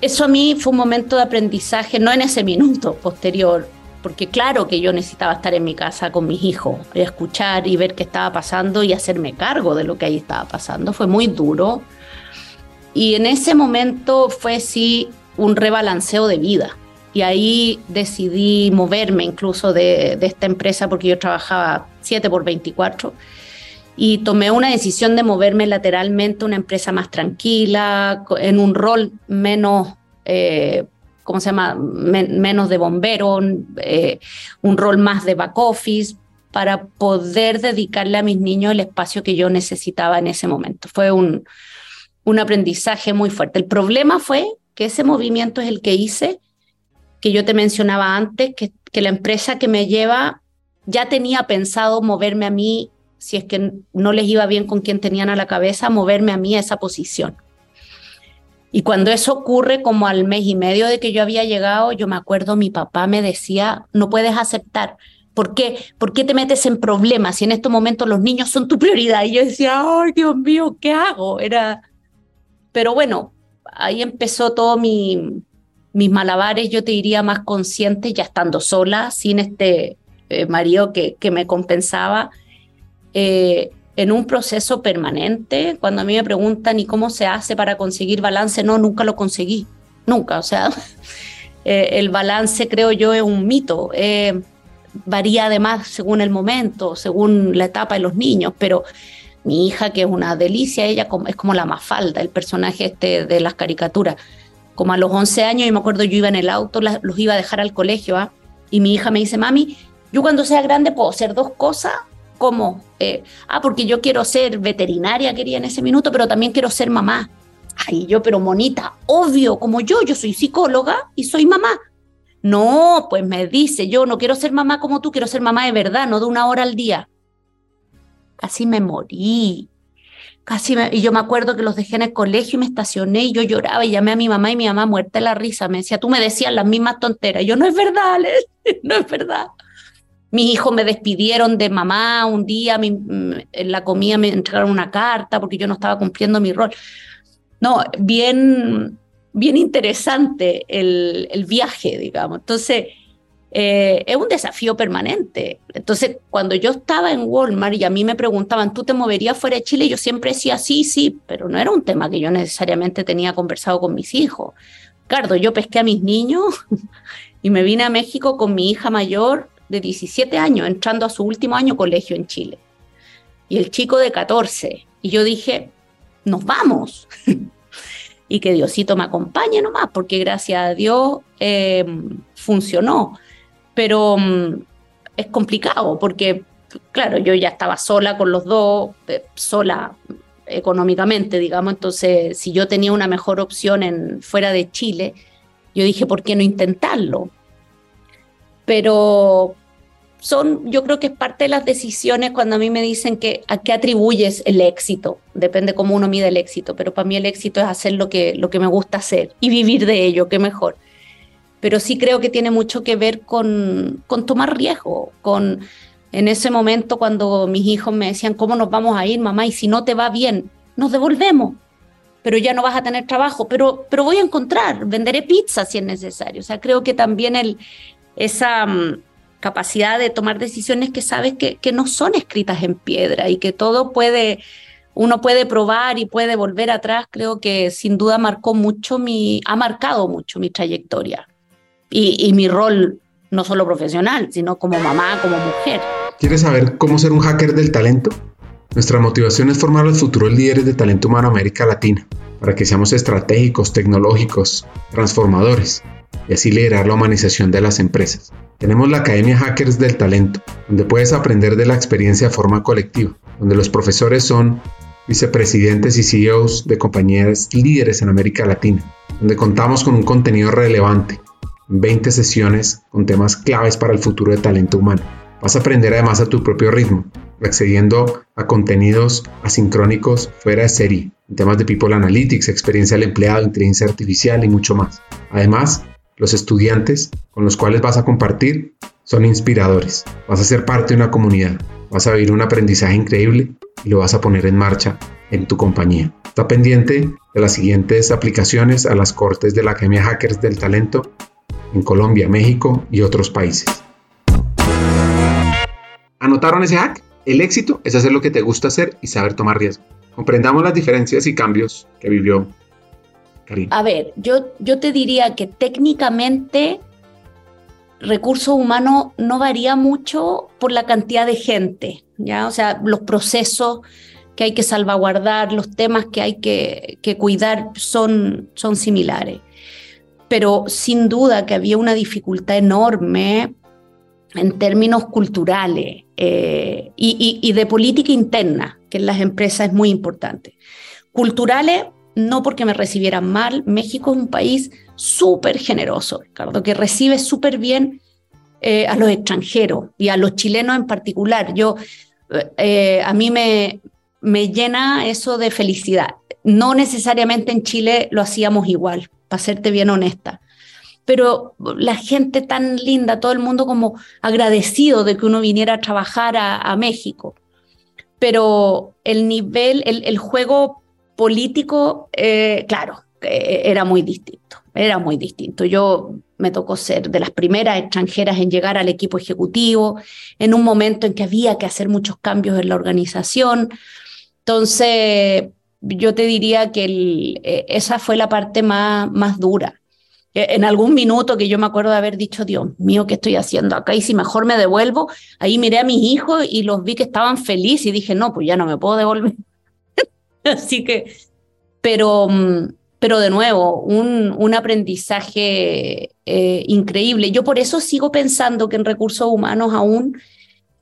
Eso a mí fue un momento de aprendizaje, no en ese minuto posterior, porque claro que yo necesitaba estar en mi casa con mis hijos, escuchar y ver qué estaba pasando y hacerme cargo de lo que ahí estaba pasando. Fue muy duro. Y en ese momento fue sí un rebalanceo de vida. Y ahí decidí moverme incluso de, de esta empresa porque yo trabajaba 7 por 24 y tomé una decisión de moverme lateralmente a una empresa más tranquila, en un rol menos... Eh, ¿cómo se llama? Men menos de bombero, eh, un rol más de back office, para poder dedicarle a mis niños el espacio que yo necesitaba en ese momento. Fue un, un aprendizaje muy fuerte. El problema fue que ese movimiento es el que hice, que yo te mencionaba antes, que, que la empresa que me lleva ya tenía pensado moverme a mí, si es que no les iba bien con quien tenían a la cabeza, moverme a mí a esa posición. Y cuando eso ocurre, como al mes y medio de que yo había llegado, yo me acuerdo, mi papá me decía, no puedes aceptar. ¿Por qué? ¿Por qué te metes en problemas si en estos momentos los niños son tu prioridad? Y yo decía, ay, Dios mío, ¿qué hago? Era... Pero bueno, ahí empezó todo mi, mis malabares, yo te diría más consciente, ya estando sola, sin este eh, marido que, que me compensaba. Eh, en un proceso permanente. Cuando a mí me preguntan, ¿y cómo se hace para conseguir balance? No, nunca lo conseguí, nunca. O sea, eh, el balance creo yo es un mito. Eh, varía además según el momento, según la etapa de los niños, pero mi hija, que es una delicia, ella es como la mafalda, el personaje este de las caricaturas. Como a los 11 años, y me acuerdo, yo iba en el auto, los iba a dejar al colegio, ¿ah? y mi hija me dice, mami, yo cuando sea grande puedo hacer dos cosas ¿Cómo? Eh, ah, porque yo quiero ser veterinaria, quería en ese minuto, pero también quiero ser mamá. Ay, yo, pero monita, obvio, como yo, yo soy psicóloga y soy mamá. No, pues me dice, yo no quiero ser mamá como tú, quiero ser mamá de verdad, no de una hora al día. Casi me morí. Casi y yo me acuerdo que los dejé en el colegio y me estacioné y yo lloraba y llamé a mi mamá y mi mamá muerta de la risa me decía, tú me decías las mismas tonteras. yo no es verdad, no es verdad. Mis hijos me despidieron de mamá un día, en la comida me entregaron una carta porque yo no estaba cumpliendo mi rol. No, bien, bien interesante el, el viaje, digamos. Entonces, eh, es un desafío permanente. Entonces, cuando yo estaba en Walmart y a mí me preguntaban, ¿tú te moverías fuera de Chile? Yo siempre decía sí, sí, pero no era un tema que yo necesariamente tenía conversado con mis hijos. Ricardo, yo pesqué a mis niños y me vine a México con mi hija mayor de 17 años, entrando a su último año colegio en Chile. Y el chico de 14. Y yo dije, nos vamos. y que Diosito me acompañe nomás, porque gracias a Dios eh, funcionó pero mm, es complicado porque, claro, yo ya estaba sola con los dos, eh, sola económicamente, digamos, entonces si yo tenía una mejor opción en fuera de Chile, yo dije, ¿por qué no intentarlo? Pero son, yo creo que es parte de las decisiones cuando a mí me dicen que a qué atribuyes el éxito, depende cómo uno mide el éxito, pero para mí el éxito es hacer lo que, lo que me gusta hacer y vivir de ello, qué mejor pero sí creo que tiene mucho que ver con, con tomar riesgo, con en ese momento cuando mis hijos me decían, ¿cómo nos vamos a ir, mamá? Y si no te va bien, nos devolvemos, pero ya no vas a tener trabajo, pero, pero voy a encontrar, venderé pizza si es necesario. O sea, creo que también el, esa mm, capacidad de tomar decisiones que sabes que, que no son escritas en piedra y que todo puede uno puede probar y puede volver atrás, creo que sin duda marcó mucho mi, ha marcado mucho mi trayectoria y, mi rol no solo profesional, sino como mamá, como mujer. ¿Quieres saber cómo ser un hacker del talento? Nuestra motivación es formar los futuros líderes de talento humano en América Latina, para que seamos estratégicos, tecnológicos, transformadores, y así liderar la humanización de las empresas. Tenemos la Academia Hackers del Talento, donde puedes aprender de la experiencia de forma colectiva, donde los profesores son vicepresidentes y CEOs de compañías líderes en América Latina, donde contamos con un contenido relevante 20 sesiones con temas claves para el futuro de talento humano. Vas a aprender además a tu propio ritmo, accediendo a contenidos asincrónicos fuera de serie, en temas de People Analytics, experiencia del empleado, inteligencia artificial y mucho más. Además, los estudiantes con los cuales vas a compartir son inspiradores. Vas a ser parte de una comunidad, vas a vivir un aprendizaje increíble y lo vas a poner en marcha en tu compañía. Está pendiente de las siguientes aplicaciones a las cortes de la Academia Hackers del Talento en Colombia, México y otros países. ¿Anotaron ese hack? El éxito es hacer lo que te gusta hacer y saber tomar riesgo. Comprendamos las diferencias y cambios que vivió Karina. A ver, yo, yo te diría que técnicamente recursos humanos no varía mucho por la cantidad de gente, ¿ya? O sea, los procesos que hay que salvaguardar, los temas que hay que, que cuidar son, son similares pero sin duda que había una dificultad enorme en términos culturales eh, y, de política interna, que en las empresas es muy importante. Culturales, no porque me recibieran mal, México es un país súper generoso, Ricardo, que recibe súper bien eh, a los extranjeros y a los chilenos en particular. Yo, eh, a mí me, me llena eso de felicidad. No necesariamente en Chile lo hacíamos igual, para serte bien honesta. Pero la gente tan linda, todo el mundo como agradecido de que uno viniera a trabajar a, México. Pero el nivel, el, juego político, eh, claro, eh, era muy distinto, era muy distinto. Yo me tocó ser de las primeras extranjeras en llegar al equipo ejecutivo, en un momento en que había que hacer muchos cambios en la organización. Entonces, yo te diría que eh, esa fue la parte más, más dura. Eh, en algún minuto que yo me acuerdo de haber dicho, Dios mío, ¿qué estoy haciendo acá? Y si mejor me devuelvo, ahí miré a mis hijos y los vi que estaban felices y dije, no, pues ya no me puedo devolver. Así que, pero, mm, pero de nuevo, un, un aprendizaje eh, increíble. Yo por eso sigo pensando que en recursos humanos aún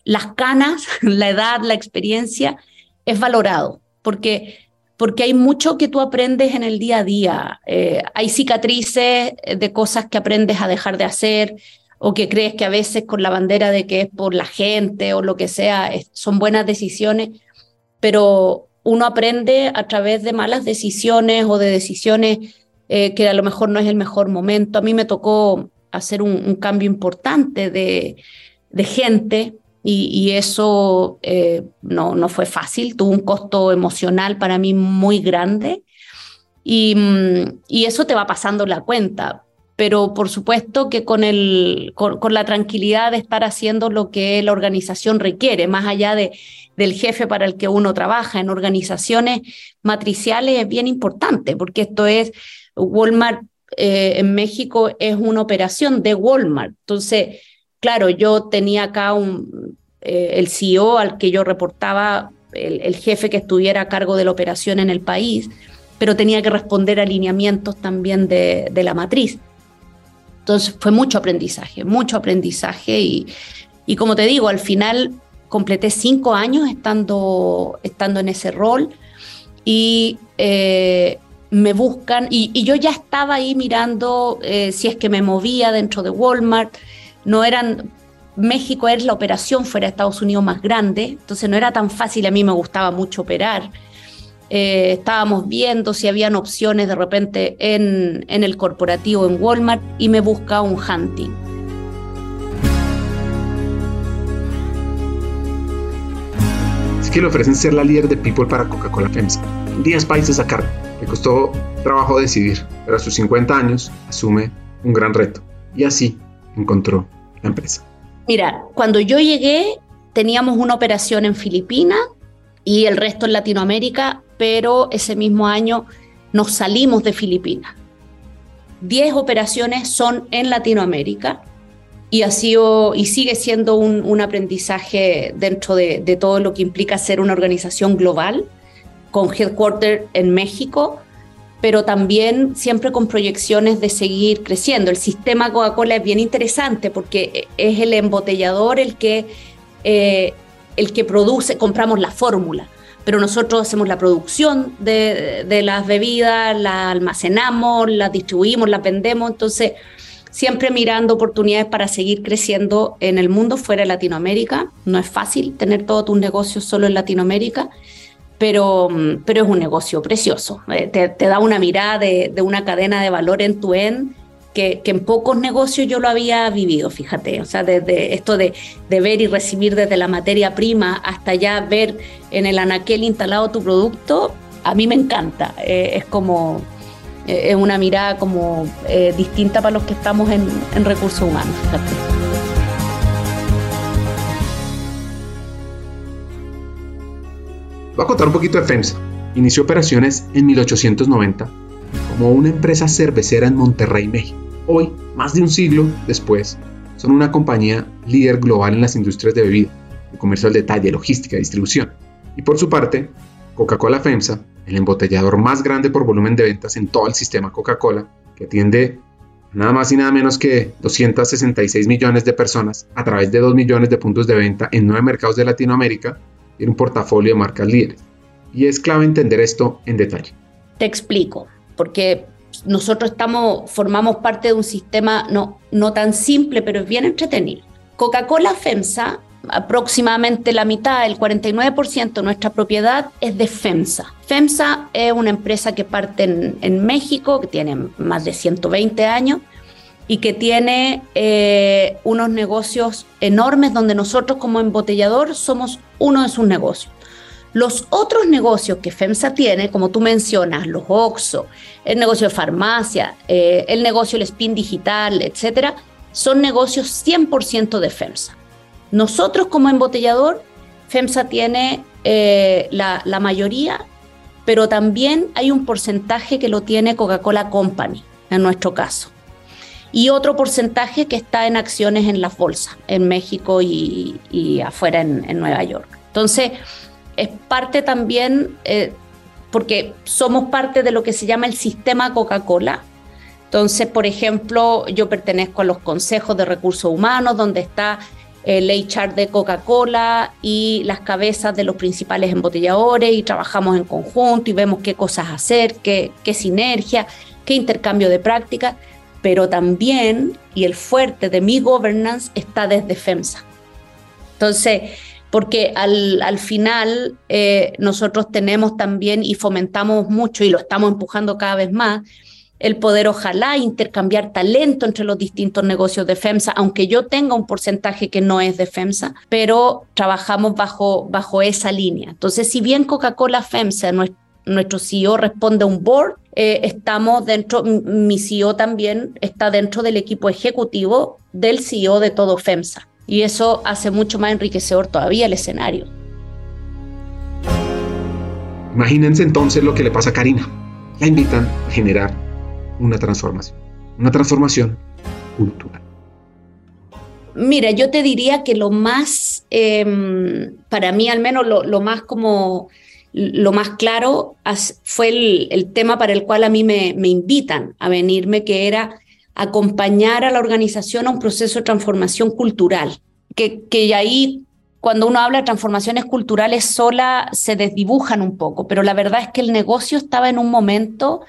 las canas, la edad, la experiencia es valorado, porque porque hay mucho que tú aprendes en el día a día. Eh, hay cicatrices de cosas que aprendes a dejar de hacer o que crees que a veces con la bandera de que es por la gente o lo que sea, son buenas decisiones, pero uno aprende a través de malas decisiones o de decisiones eh, que a lo mejor no es el mejor momento. A mí me tocó hacer un, cambio importante de gente y, eso eh, no, no fue fácil, tuvo un costo emocional para mí muy grande y, mm, y eso te va pasando la cuenta. Pero por supuesto que con, el, con, la tranquilidad de estar haciendo lo que la organización requiere, más allá de, del jefe para el que uno trabaja en organizaciones matriciales, es bien importante, porque esto es, Walmart eh, en México es una operación de Walmart. Entonces, claro, yo tenía acá eh, el CEO al que yo reportaba, el, jefe que estuviera a cargo de la operación en el país, pero tenía que responder a alineamientos también de, la matriz. Entonces fue mucho aprendizaje, mucho aprendizaje y, y como te digo, al final completé cinco años estando, estando en ese rol y eh, me buscan y, yo ya estaba ahí mirando eh, si es que me movía dentro de Walmart. No eran, México es la operación fuera de Estados Unidos más grande, entonces no era tan fácil, a mí me gustaba mucho operar. Eh, estábamos viendo si habían opciones de repente en, el corporativo en Walmart y me busca un hunting. Es que le ofrecen ser la líder de People para Coca-Cola FEMSA. 10 países a cargo le costó trabajo decidir, pero a sus 50 años asume un gran reto y así encontró empresa. Mira, cuando yo llegué teníamos una operación en Filipinas y el resto en Latinoamérica, pero ese mismo año nos salimos de Filipinas. Diez operaciones son en Latinoamérica y ha sido y sigue siendo un, aprendizaje dentro de, de, todo lo que implica ser una organización global con headquarter en México, pero también siempre con proyecciones de seguir creciendo. El sistema Coca-Cola es bien interesante porque es el embotellador el que, eh, el que produce, compramos la fórmula, pero nosotros hacemos la producción de, de las bebidas, la almacenamos, las distribuimos, las vendemos, entonces siempre mirando oportunidades para seguir creciendo en el mundo fuera de Latinoamérica. No es fácil tener todos tus negocios solo en Latinoamérica pero, mm, pero es un negocio precioso. Eh, te, da una mirada de, una cadena de valor en tu end que, que, en pocos negocios yo lo había vivido, fíjate. O sea, desde esto de, ver y recibir desde la materia prima hasta ya ver en el anaquel instalado tu producto, a mí me encanta. Eh, es como eh, es una mirada como distinta para los que estamos en, en recursos humanos. Fíjate. Voy a contar un poquito de FEMSA. Inició operaciones en 1890 como una empresa cervecera en Monterrey, México. Hoy, más de un siglo después, son una compañía líder global en las industrias de bebida, de comercio al detalle, logística, distribución. Y por su parte, Coca-Cola FEMSA, el embotellador más grande por volumen de ventas en todo el sistema Coca-Cola, que atiende nada más y nada menos que 266 millones de personas a través de 2 millones de puntos de venta en nueve mercados de Latinoamérica, un portafolio de marcas líderes. Y es clave entender esto en detalle. Te explico, porque nosotros estamos, formamos parte de un sistema no, no tan simple, pero es bien entretenido. Coca-Cola FEMSA, aproximadamente la mitad, el 49% de nuestra propiedad es de FEMSA. FEMSA es una empresa que parte en, en México, que tiene más de 120 años, y que tiene eh, unos negocios enormes donde nosotros como embotellador somos uno de sus negocios. Los otros negocios que FEMSA tiene, como tú mencionas, los OXO, el negocio de farmacia, eh, el negocio del spin digital, etcétera, son negocios 100% de FEMSA. Nosotros como embotellador, FEMSA tiene eh, la, la mayoría, pero también hay un porcentaje que lo tiene Coca-Cola Company, en nuestro caso y otro porcentaje que está en acciones en las bolsas, en México y, afuera en, Nueva York. Entonces, es parte también, eh, porque somos parte de lo que se llama el sistema Coca-Cola. Entonces, por ejemplo, yo pertenezco a los consejos de recursos humanos, donde está el HR de Coca-Cola y las cabezas de los principales embotelladores y trabajamos en conjunto y vemos qué cosas hacer, qué, qué sinergia, qué intercambio de prácticas, pero también, y el fuerte de mi governance está desde FEMSA. Entonces, porque al, al final eh, nosotros tenemos también y fomentamos mucho y lo estamos empujando cada vez más, el poder ojalá intercambiar talento entre los distintos negocios de FEMSA, aunque yo tenga un porcentaje que no es de FEMSA, pero trabajamos bajo, bajo esa línea. Entonces, si bien Coca-Cola FEMSA, nuestro, CEO responde a un board, eh, estamos dentro, mi CEO también está dentro del equipo ejecutivo del CEO de todo FEMSA. Y eso hace mucho más enriquecedor todavía el escenario. Imagínense entonces lo que le pasa a Karina. La invitan a generar una transformación, una transformación cultural. Mira, yo te diría que lo más, em, para mí al menos lo, más como, lo más claro fue el, tema para el cual a mí me, invitan a venirme, que era acompañar a la organización a un proceso de transformación cultural, que, que ahí cuando uno habla de transformaciones culturales sola se desdibujan un poco, pero la verdad es que el negocio estaba en un momento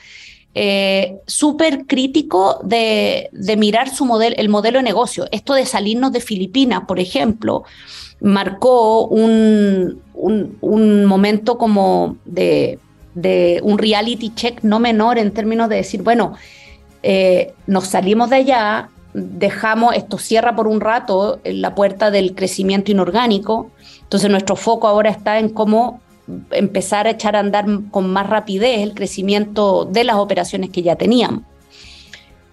eh, súper crítico de, de, mirar su modelo, el modelo de negocio. Esto de salirnos de Filipinas, por ejemplo, marcó un, un, momento como de, de, un reality check no menor en términos de decir, bueno, eh, nos salimos de allá, dejamos, esto cierra por un rato la puerta del crecimiento inorgánico, entonces nuestro foco ahora está en cómo empezar a echar a andar con más rapidez el crecimiento de las operaciones que ya teníamos.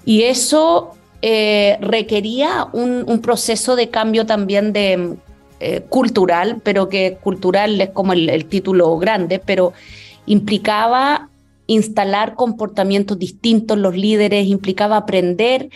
Y eso eh, requería un, proceso de cambio también de eh, cultural, pero que cultural es como el, título grande, pero implicaba instalar comportamientos distintos los líderes, implicaba aprender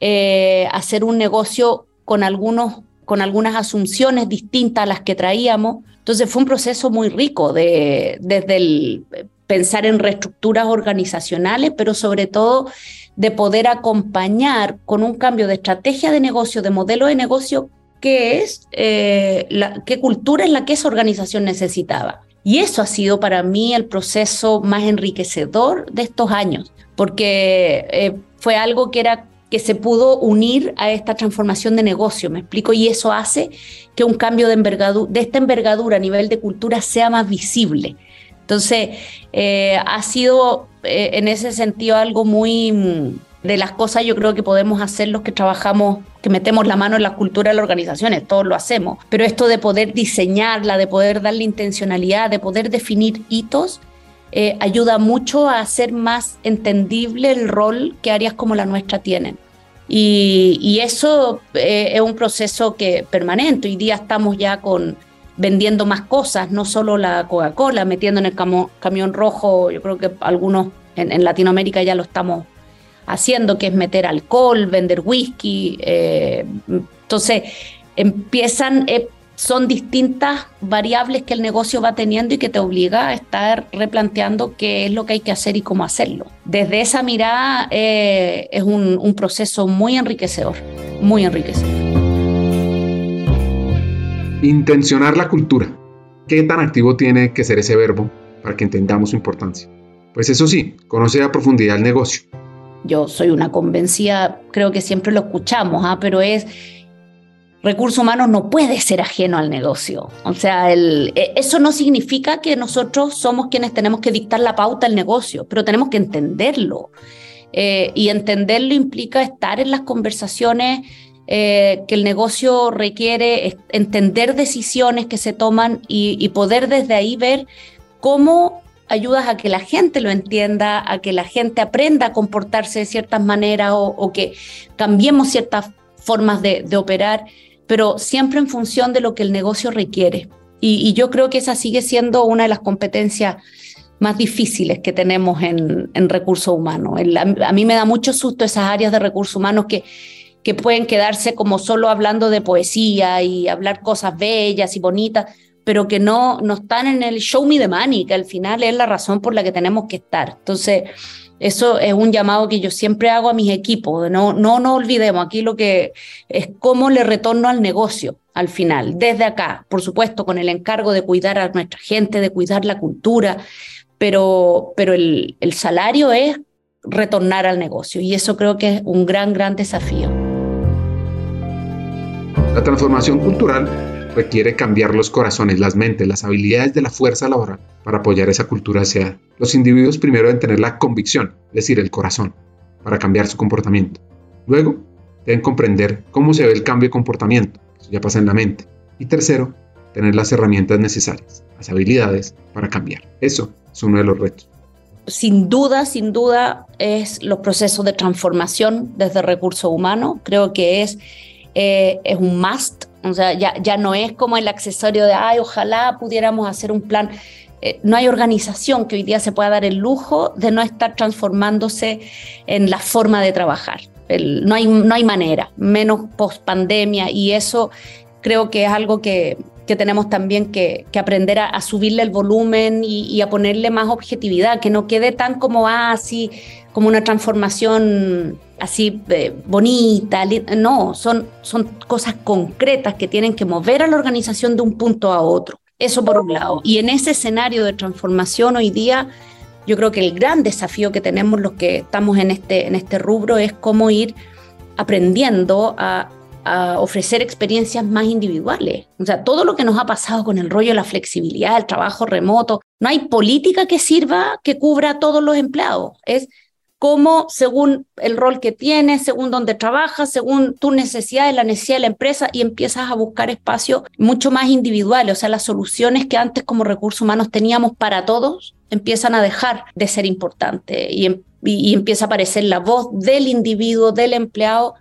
eh, hacer un negocio con algunos con algunas asunciones distintas a las que traíamos. Entonces fue un proceso muy rico de, desde el pensar en reestructuras organizacionales, pero sobre todo de poder acompañar con un cambio de estrategia de negocio, de modelo de negocio, qué es, eh, la, qué cultura es la que esa organización necesitaba. Y eso ha sido para mí el proceso más enriquecedor de estos años, porque eh, fue algo que era que se pudo unir a esta transformación de negocio, me explico, y eso hace que un cambio de, envergadura, de esta envergadura a nivel de cultura sea más visible. Entonces, eh, ha sido eh, en ese sentido algo muy mm, de las cosas yo creo que podemos hacer los que trabajamos, que metemos la mano en la cultura de las organizaciones, todos lo hacemos, pero esto de poder diseñarla, de poder darle intencionalidad, de poder definir hitos, eh, ayuda mucho a hacer más entendible el rol que áreas como la nuestra tienen. Y, eso eh, es un proceso que permanente. Hoy día estamos ya con vendiendo más cosas, no solo la Coca-Cola, metiendo en el camión rojo, yo creo que algunos en, Latinoamérica ya lo estamos haciendo, que es meter alcohol, vender whisky. Eh, entonces, empiezan, son distintas variables que el negocio va teniendo y que te obliga a estar replanteando qué es lo que hay que hacer y cómo hacerlo. Desde esa mirada eh, es un, un proceso muy enriquecedor, muy enriquecedor. Intencionar la cultura. ¿Qué tan activo tiene que ser ese verbo para que entendamos su importancia? Pues eso sí, conoce a profundidad el negocio. Yo soy una convencida, creo que siempre lo escuchamos, ¿ah? pero es recursos humanos no puede ser ajeno al negocio. O sea, e, eso no significa que nosotros somos quienes tenemos que dictar la pauta al negocio, pero tenemos que entenderlo. Eh, y entenderlo implica estar en las conversaciones eh, que el negocio requiere, entender decisiones que se toman y, poder desde ahí ver cómo ayudas a que la gente lo entienda, a que la gente aprenda a comportarse de ciertas maneras o, que cambiemos ciertas formas de, operar pero siempre en función de lo que el negocio requiere. Y, yo creo que esa sigue siendo una de las competencias más difíciles que tenemos en, en recursos humanos. a, mí me da mucho susto esas áreas de recursos humanos que, que pueden quedarse como solo hablando de poesía y hablar cosas bellas y bonitas, pero que no, no están en el show me the money, que al final es la razón por la que tenemos que estar. Entonces, Eso es un llamado que yo siempre hago a mis equipos. No, no nos olvidemos aquí lo que es cómo le retorno al negocio al final, desde acá, por supuesto, con el encargo de cuidar a nuestra gente, de cuidar la cultura, pero, pero el, el salario es retornar al negocio y eso creo que es un gran, gran desafío. La transformación cultural requiere cambiar los corazones, las mentes, las habilidades de la fuerza laboral para apoyar esa cultura hacia los individuos primero deben tener la convicción, es decir, el corazón, para cambiar su comportamiento. Luego, deben comprender cómo se ve el cambio de comportamiento, eso ya pasa en la mente. Y tercero, tener las herramientas necesarias, las habilidades para cambiar. Eso es uno de los retos. Sin duda, sin duda, es los procesos de transformación desde recursos humanos. Creo que es, eh, es un must o sea, ya, ya no es como el accesorio de, ay, ojalá pudiéramos hacer un plan. Eh, no hay organización que hoy día se pueda dar el lujo de no estar transformándose en la forma de trabajar. no, hay, no hay manera, menos post pandemia, y eso creo que es algo que, que tenemos también que, que aprender a, subirle el volumen y, a ponerle más objetividad, que no quede tan como así, ah, como una transformación así eh, bonita, no, son, son cosas concretas que tienen que mover a la organización de un punto a otro. Eso por un lado. Y en ese escenario de transformación hoy día, yo creo que el gran desafío que tenemos los que estamos en este, en este rubro es cómo ir aprendiendo a, ofrecer experiencias más individuales. O sea, todo lo que nos ha pasado con el rollo de la flexibilidad, el trabajo remoto, no hay política que sirva que cubra a todos los empleados. Es cómo según el rol que tienes, según dónde trabajas, según tus necesidades, la necesidad de la empresa, y empiezas a buscar espacios mucho más individuales. O sea, las soluciones que antes como recursos humanos teníamos para todos empiezan a dejar de ser importantes y, em, y empieza a aparecer la voz del individuo, del empleado,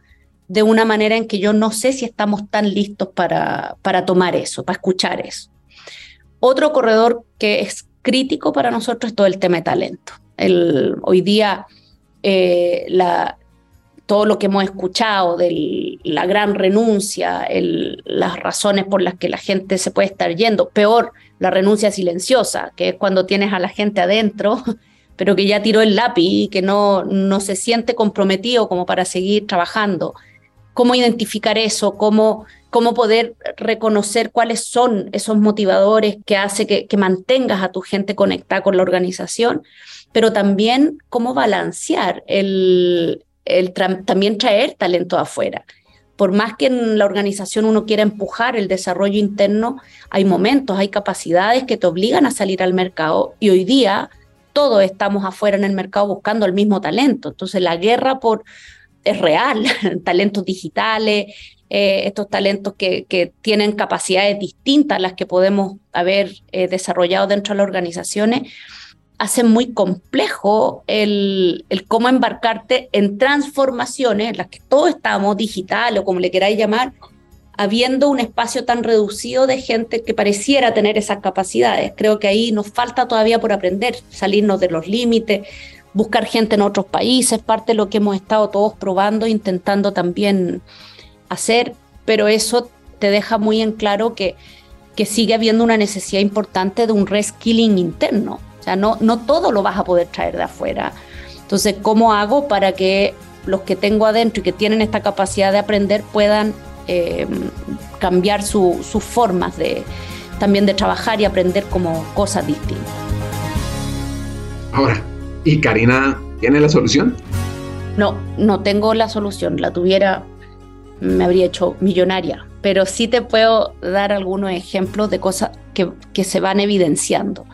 de una manera en que yo no sé si estamos tan listos para, para tomar eso, para escuchar eso. Otro corredor que es crítico para nosotros es todo el tema de talento. El, hoy día eh, la, todo lo que hemos escuchado de la gran renuncia, las razones por las que la gente se puede estar yendo, peor, la renuncia silenciosa, que es cuando tienes a la gente adentro, pero que ya tiró el lápiz y que no, no se siente comprometido como para seguir trabajando. ¿Cómo identificar eso? ¿Cómo, cómo poder reconocer cuáles son esos motivadores que hace que, que mantengas a tu gente conectada con la organización? Pero también cómo balancear el, también traer talento afuera. Por más que en la organización uno quiera empujar el desarrollo interno, hay momentos, hay capacidades que te obligan a salir al mercado y hoy día todos estamos afuera en el mercado buscando el mismo talento. Entonces la guerra por es real, talentos digitales, eh, estos talentos que, que, tienen capacidades distintas a las que podemos haber eh, desarrollado dentro de las organizaciones hace muy complejo el, cómo embarcarte en transformaciones en las que todos estamos, digital o como le queráis llamar, habiendo un espacio tan reducido de gente que pareciera tener esas capacidades. Creo que ahí nos falta todavía por aprender, salirnos de los límites, buscar gente en otros países, parte de lo que hemos estado todos probando, intentando también hacer, pero eso te deja muy en claro que, que sigue habiendo una necesidad importante de un reskilling interno o sea, no, no todo lo vas a poder traer de afuera. Entonces, ¿cómo hago para que los que tengo adentro y que tienen esta capacidad de aprender puedan eh, cambiar sus formas de, también de trabajar y aprender como cosas distintas? Ahora, ¿y Karina tiene la solución? No, no tengo la solución. La tuviera, me habría hecho millonaria. Pero sí te puedo dar algunos ejemplos de cosas que, que se van evidenciando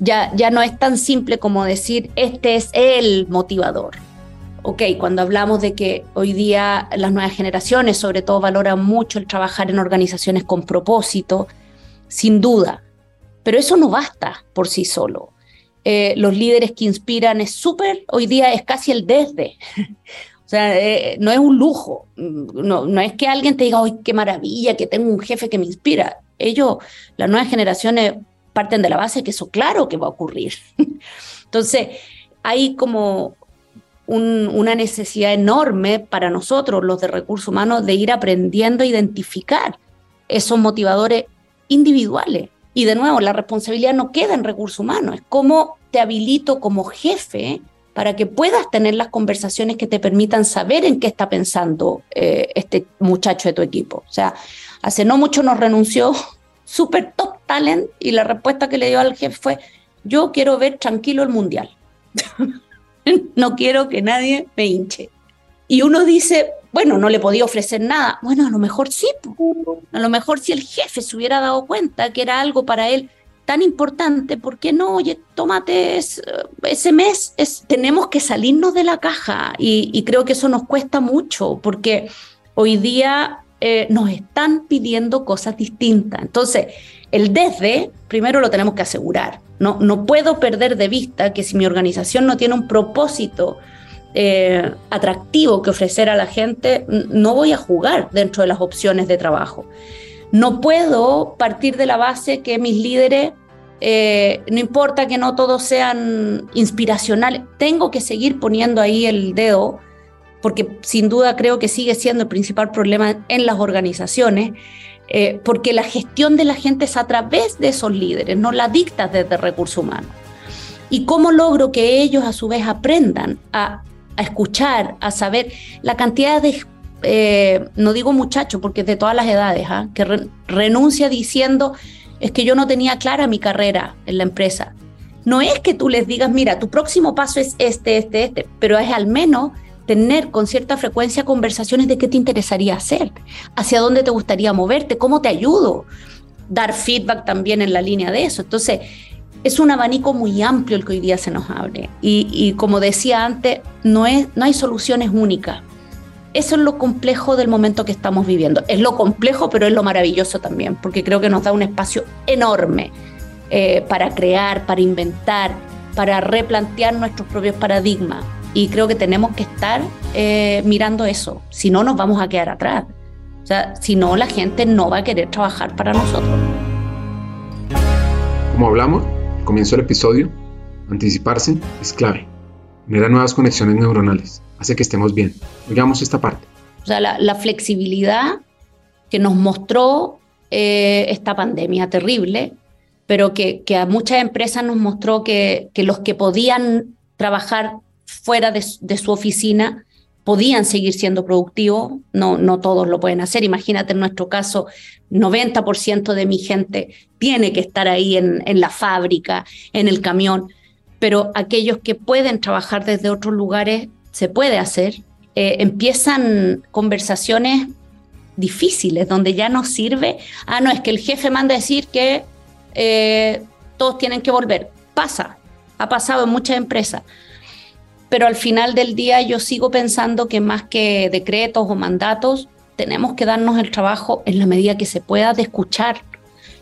ya, ya no es tan simple como decir, este es el motivador. Ok, cuando hablamos de que hoy día las nuevas generaciones sobre todo valoran mucho el trabajar en organizaciones con propósito, sin duda, pero eso no basta por sí solo. Eh, los líderes que inspiran es súper, hoy día es casi el desde. o sea, eh, no es un lujo, no, no es que alguien te diga, ¡ay, qué maravilla, que tengo un jefe que me inspira! Ellos, las nuevas generaciones, parten de la base que eso claro que va a ocurrir. Entonces, hay como una necesidad enorme para nosotros, los de recursos humanos, de ir aprendiendo a identificar esos motivadores individuales. Y de nuevo, la responsabilidad no queda en recursos humanos, es cómo te habilito como jefe para que puedas tener las conversaciones que te permitan saber en qué está pensando eh, este muchacho de tu equipo. O sea, hace no mucho nos renunció super top talent y la respuesta que le dio al jefe fue, yo quiero ver tranquilo el mundial. no quiero que nadie me hinche. Y uno dice, bueno, no le podía ofrecer nada. Bueno, a lo mejor sí. A lo mejor si el jefe se hubiera dado cuenta que era algo para él tan importante, ¿por qué no? Oye, tómate ese mes. Es, tenemos que salirnos de la caja y, creo que eso nos cuesta mucho porque hoy día eh, nos están pidiendo cosas distintas. Entonces, el desde, primero lo tenemos que asegurar. No, puedo perder de vista que si mi organización no tiene un propósito eh, atractivo que ofrecer a la gente, no voy a jugar dentro de las opciones de trabajo. No puedo partir de la base que mis líderes, eh, no importa que no todos sean inspiracionales, tengo que seguir poniendo ahí el dedo, porque sin duda creo que sigue siendo el principal problema en las organizaciones, eh, porque la gestión de la gente es a través de esos líderes, no la dictas desde recursos humanos. ¿Y cómo logro que ellos a su vez aprendan a escuchar, a saber la cantidad de, eh, no digo muchacho, porque es de todas las edades, ¿ah? que renuncia diciendo, es que yo no tenía clara mi carrera en la empresa. No es que tú les digas, mira, tu próximo paso es este, este, este, pero es al menos tener con cierta frecuencia conversaciones de qué te interesaría hacer, hacia dónde te gustaría moverte, cómo te ayudo, dar feedback también en la línea de eso. Entonces, es un abanico muy amplio el que hoy día se nos abre. Y, como decía antes, no, es, no hay soluciones únicas. Eso es lo complejo del momento que estamos viviendo. Es lo complejo, pero es lo maravilloso también, porque creo que nos da un espacio enorme eh, para crear, para inventar, para replantear nuestros propios paradigmas. Y creo que tenemos que estar eh, mirando eso, si no nos vamos a quedar atrás. O sea, si no, la gente no va a querer trabajar para nosotros. Como hablamos, comienzo del episodio, anticiparse es clave. Genera nuevas conexiones neuronales, hace que estemos bien. Oigamos esta parte. O sea, la, flexibilidad que nos mostró eh, esta pandemia terrible, pero que, que, a muchas empresas nos mostró que, que los que podían trabajar fuera de, su oficina podían seguir siendo productivos, no, no todos lo pueden hacer. Imagínate en nuestro caso, 90% de mi gente tiene que estar ahí en, en, la fábrica, en el camión, pero aquellos que pueden trabajar desde otros lugares, se puede hacer. Eh, empiezan conversaciones difíciles, donde ya no sirve, ah, no, es que el jefe manda a decir que eh, todos tienen que volver. Pasa, ha pasado en muchas empresas pero al final del día yo sigo pensando que más que decretos o mandatos, tenemos que darnos el trabajo en la medida que se pueda de escuchar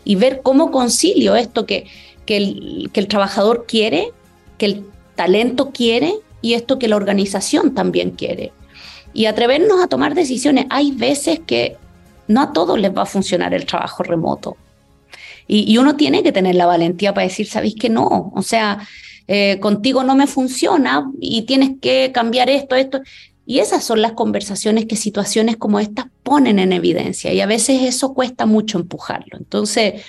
y ver cómo concilio esto que, que, el, que el trabajador quiere, que el talento quiere y esto que la organización también quiere. Y atrevernos a tomar decisiones. Hay veces que no a todos les va a funcionar el trabajo remoto. Y, y uno tiene que tener la valentía para decir, ¿sabéis que no? O sea, eh, contigo no me funciona y tienes que cambiar esto, esto. Y esas son las conversaciones que situaciones como estas ponen en evidencia y a veces eso cuesta mucho empujarlo. Entonces,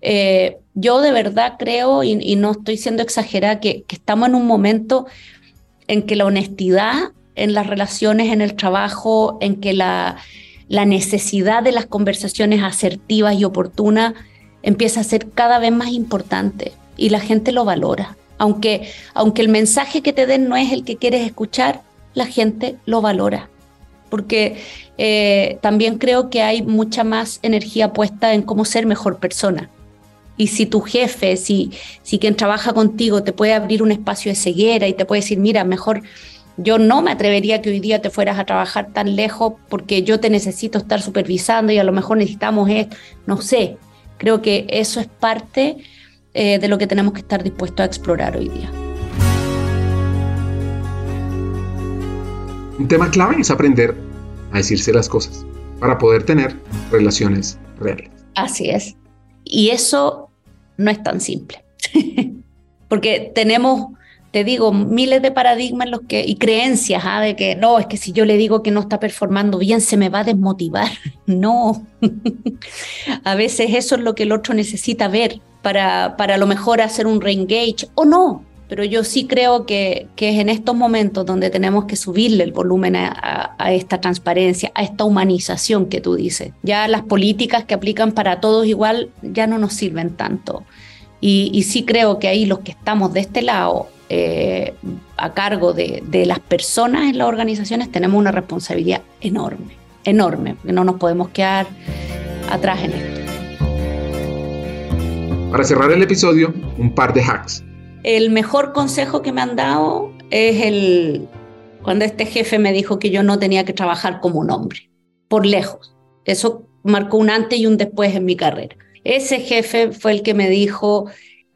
eh, yo de verdad creo, y, no estoy siendo exagerada, que, estamos en un momento en que la honestidad en las relaciones, en el trabajo, en que la, la necesidad de las conversaciones asertivas y oportunas empieza a ser cada vez más importante y la gente lo valora. Aunque, aunque el mensaje que te den no es el que quieres escuchar, la gente lo valora. Porque eh, también creo que hay mucha más energía puesta en cómo ser mejor persona. Y si tu jefe, si, si quien trabaja contigo te puede abrir un espacio de ceguera y te puede decir, mira, mejor yo no me atrevería que hoy día te fueras a trabajar tan lejos porque yo te necesito estar supervisando y a lo mejor necesitamos esto, no sé. Creo que eso es parte eh, de lo que tenemos que estar dispuestos a explorar hoy día. Un tema clave es aprender a decirse las cosas para poder tener relaciones reales. Así es. Y eso no es tan simple. Porque tenemos, te digo, miles de paradigmas los que, y creencias ¿ah? de que no, es que si yo le digo que no está performando bien, se me va a desmotivar. No. a veces eso es lo que el otro necesita ver para, para a lo mejor hacer un reengage o no. pero yo sí creo que, que, es en estos momentos donde tenemos que subirle el volumen a, a, esta transparencia, a esta humanización que tú dices. Ya las políticas que aplican para todos igual ya no nos sirven tanto. Y, y sí creo que ahí los que estamos de este lado, eh, a cargo de, de las personas en las organizaciones, tenemos una responsabilidad enorme, enorme, no nos podemos quedar atrás en esto. Para cerrar el episodio, un par de hacks. El mejor consejo que me han dado es el cuando este jefe me dijo que yo no tenía que trabajar como un hombre, por lejos. Eso marcó un antes y un después en mi carrera. Ese jefe fue el que me dijo,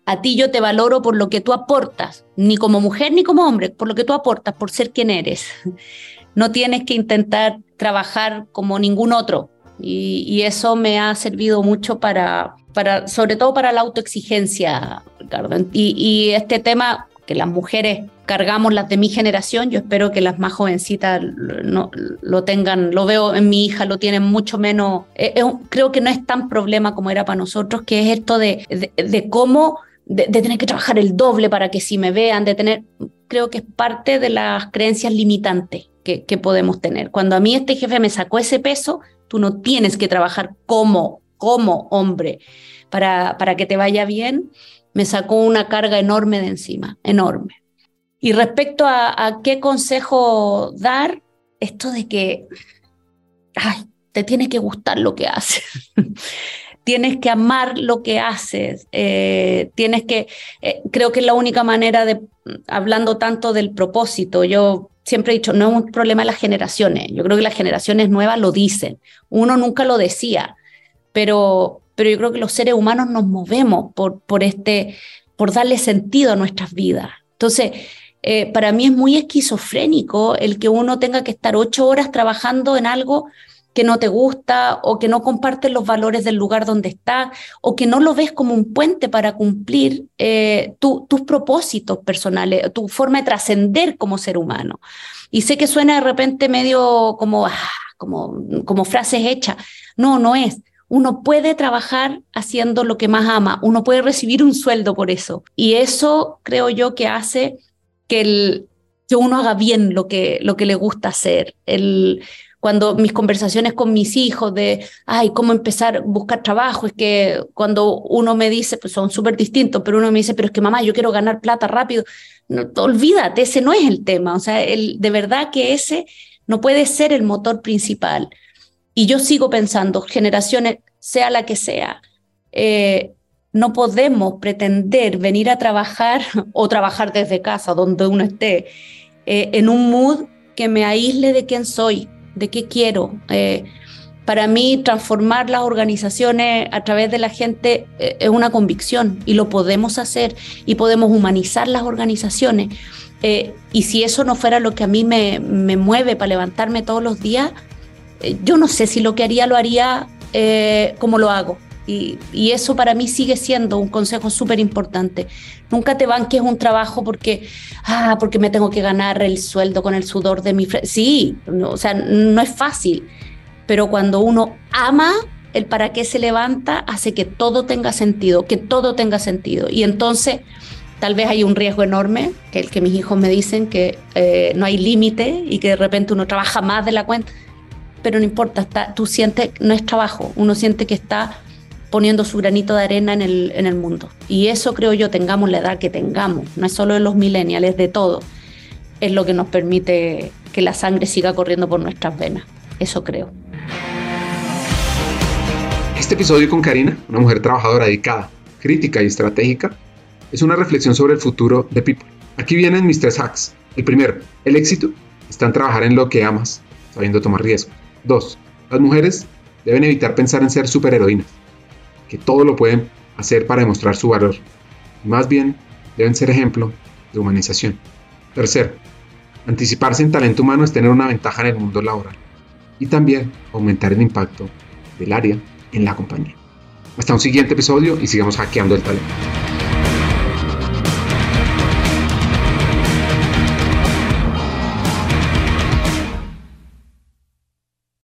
a ti yo te valoro por lo que tú aportas, ni como mujer ni como hombre, por lo que tú aportas, por ser quien eres. No tienes que intentar trabajar como ningún otro. Y, eso me ha servido mucho para, para, sobre todo para la autoexigencia, Ricardo. Y, este tema que las mujeres cargamos las de mi generación, yo espero que las más jovencitas no, lo tengan, lo veo en mi hija, lo tienen mucho menos, eh, creo que no es tan problema como era para nosotros, que es esto de, de cómo, de, tener que trabajar el doble para que si me vean, de tener, creo que es parte de las creencias limitantes que, que podemos tener. Cuando a mí este jefe me sacó ese peso, tú no tienes que trabajar como, como hombre para, para que te vaya bien, me sacó una carga enorme de encima, enorme. Y respecto a, a qué consejo dar, esto de que ay, te tiene que gustar lo que haces. tienes que amar lo que haces, eh, tienes que, eh, creo que es la única manera de, hablando tanto del propósito, yo siempre he dicho, no es un problema de las generaciones, yo creo que las generaciones nuevas lo dicen, uno nunca lo decía, pero, pero yo creo que los seres humanos nos movemos por, por, este, por darle sentido a nuestras vidas. Entonces, eh, para mí es muy esquizofrénico el que uno tenga que estar ocho horas trabajando en algo que no te gusta o que no compartes los valores del lugar donde estás o que no lo ves como un puente para cumplir eh, tu, tus propósitos personales, tu forma de trascender como ser humano. Y sé que suena de repente medio como, ah, como, como frases hechas. No, no es. Uno puede trabajar haciendo lo que más ama, uno puede recibir un sueldo por eso. Y eso creo yo que hace que, el, que uno haga bien lo que, lo que le gusta hacer. El, cuando mis conversaciones con mis hijos de, ay, cómo empezar a buscar trabajo, es que cuando uno me dice, pues son súper distintos, pero uno me dice, pero es que mamá, yo quiero ganar plata rápido, no, olvídate, ese no es el tema, o sea, el, de verdad que ese no puede ser el motor principal. Y yo sigo pensando, generaciones, sea la que sea, eh, no podemos pretender venir a trabajar o trabajar desde casa, donde uno esté, eh, en un mood que me aísle de quién soy, de qué quiero. Eh, para mí, transformar las organizaciones a través de la gente eh, es una convicción y lo podemos hacer y podemos humanizar las organizaciones. Eh, y si eso no fuera lo que a mí me, me mueve para levantarme todos los días, yo no sé si lo que haría lo haría como lo hago. Y, eso para mí sigue siendo un consejo súper importante. Nunca te banques un trabajo porque, ah, porque me tengo que ganar el sueldo con el sudor de mi frente. Sí, no, o sea, no es fácil, pero cuando uno ama el para qué se levanta, hace que todo tenga sentido, que todo tenga sentido. Y entonces tal vez hay un riesgo enorme, que el que mis hijos me dicen que eh, no hay límite y que de repente uno trabaja más de la cuenta, pero no importa, tú sientes, no es trabajo, uno siente que está poniendo su granito de arena en el, en el mundo. Y eso creo yo, tengamos la edad que tengamos, no es solo de los millennials, es de todo, es lo que nos permite que la sangre siga corriendo por nuestras venas. Eso creo. Este episodio con Karina, una mujer trabajadora dedicada, crítica y estratégica, es una reflexión sobre el futuro de People. Aquí vienen mis tres hacks. El primero, el éxito está en trabajar en lo que amas, sabiendo tomar riesgos. Dos, las mujeres deben evitar pensar en ser superheroínas, que todo lo pueden hacer para demostrar su valor. Más bien, deben ser ejemplo de humanización. Tercero, anticiparse en talento humano es tener una ventaja en el mundo laboral y también aumentar el impacto del área en la compañía. Hasta un siguiente episodio y sigamos hackeando el talento.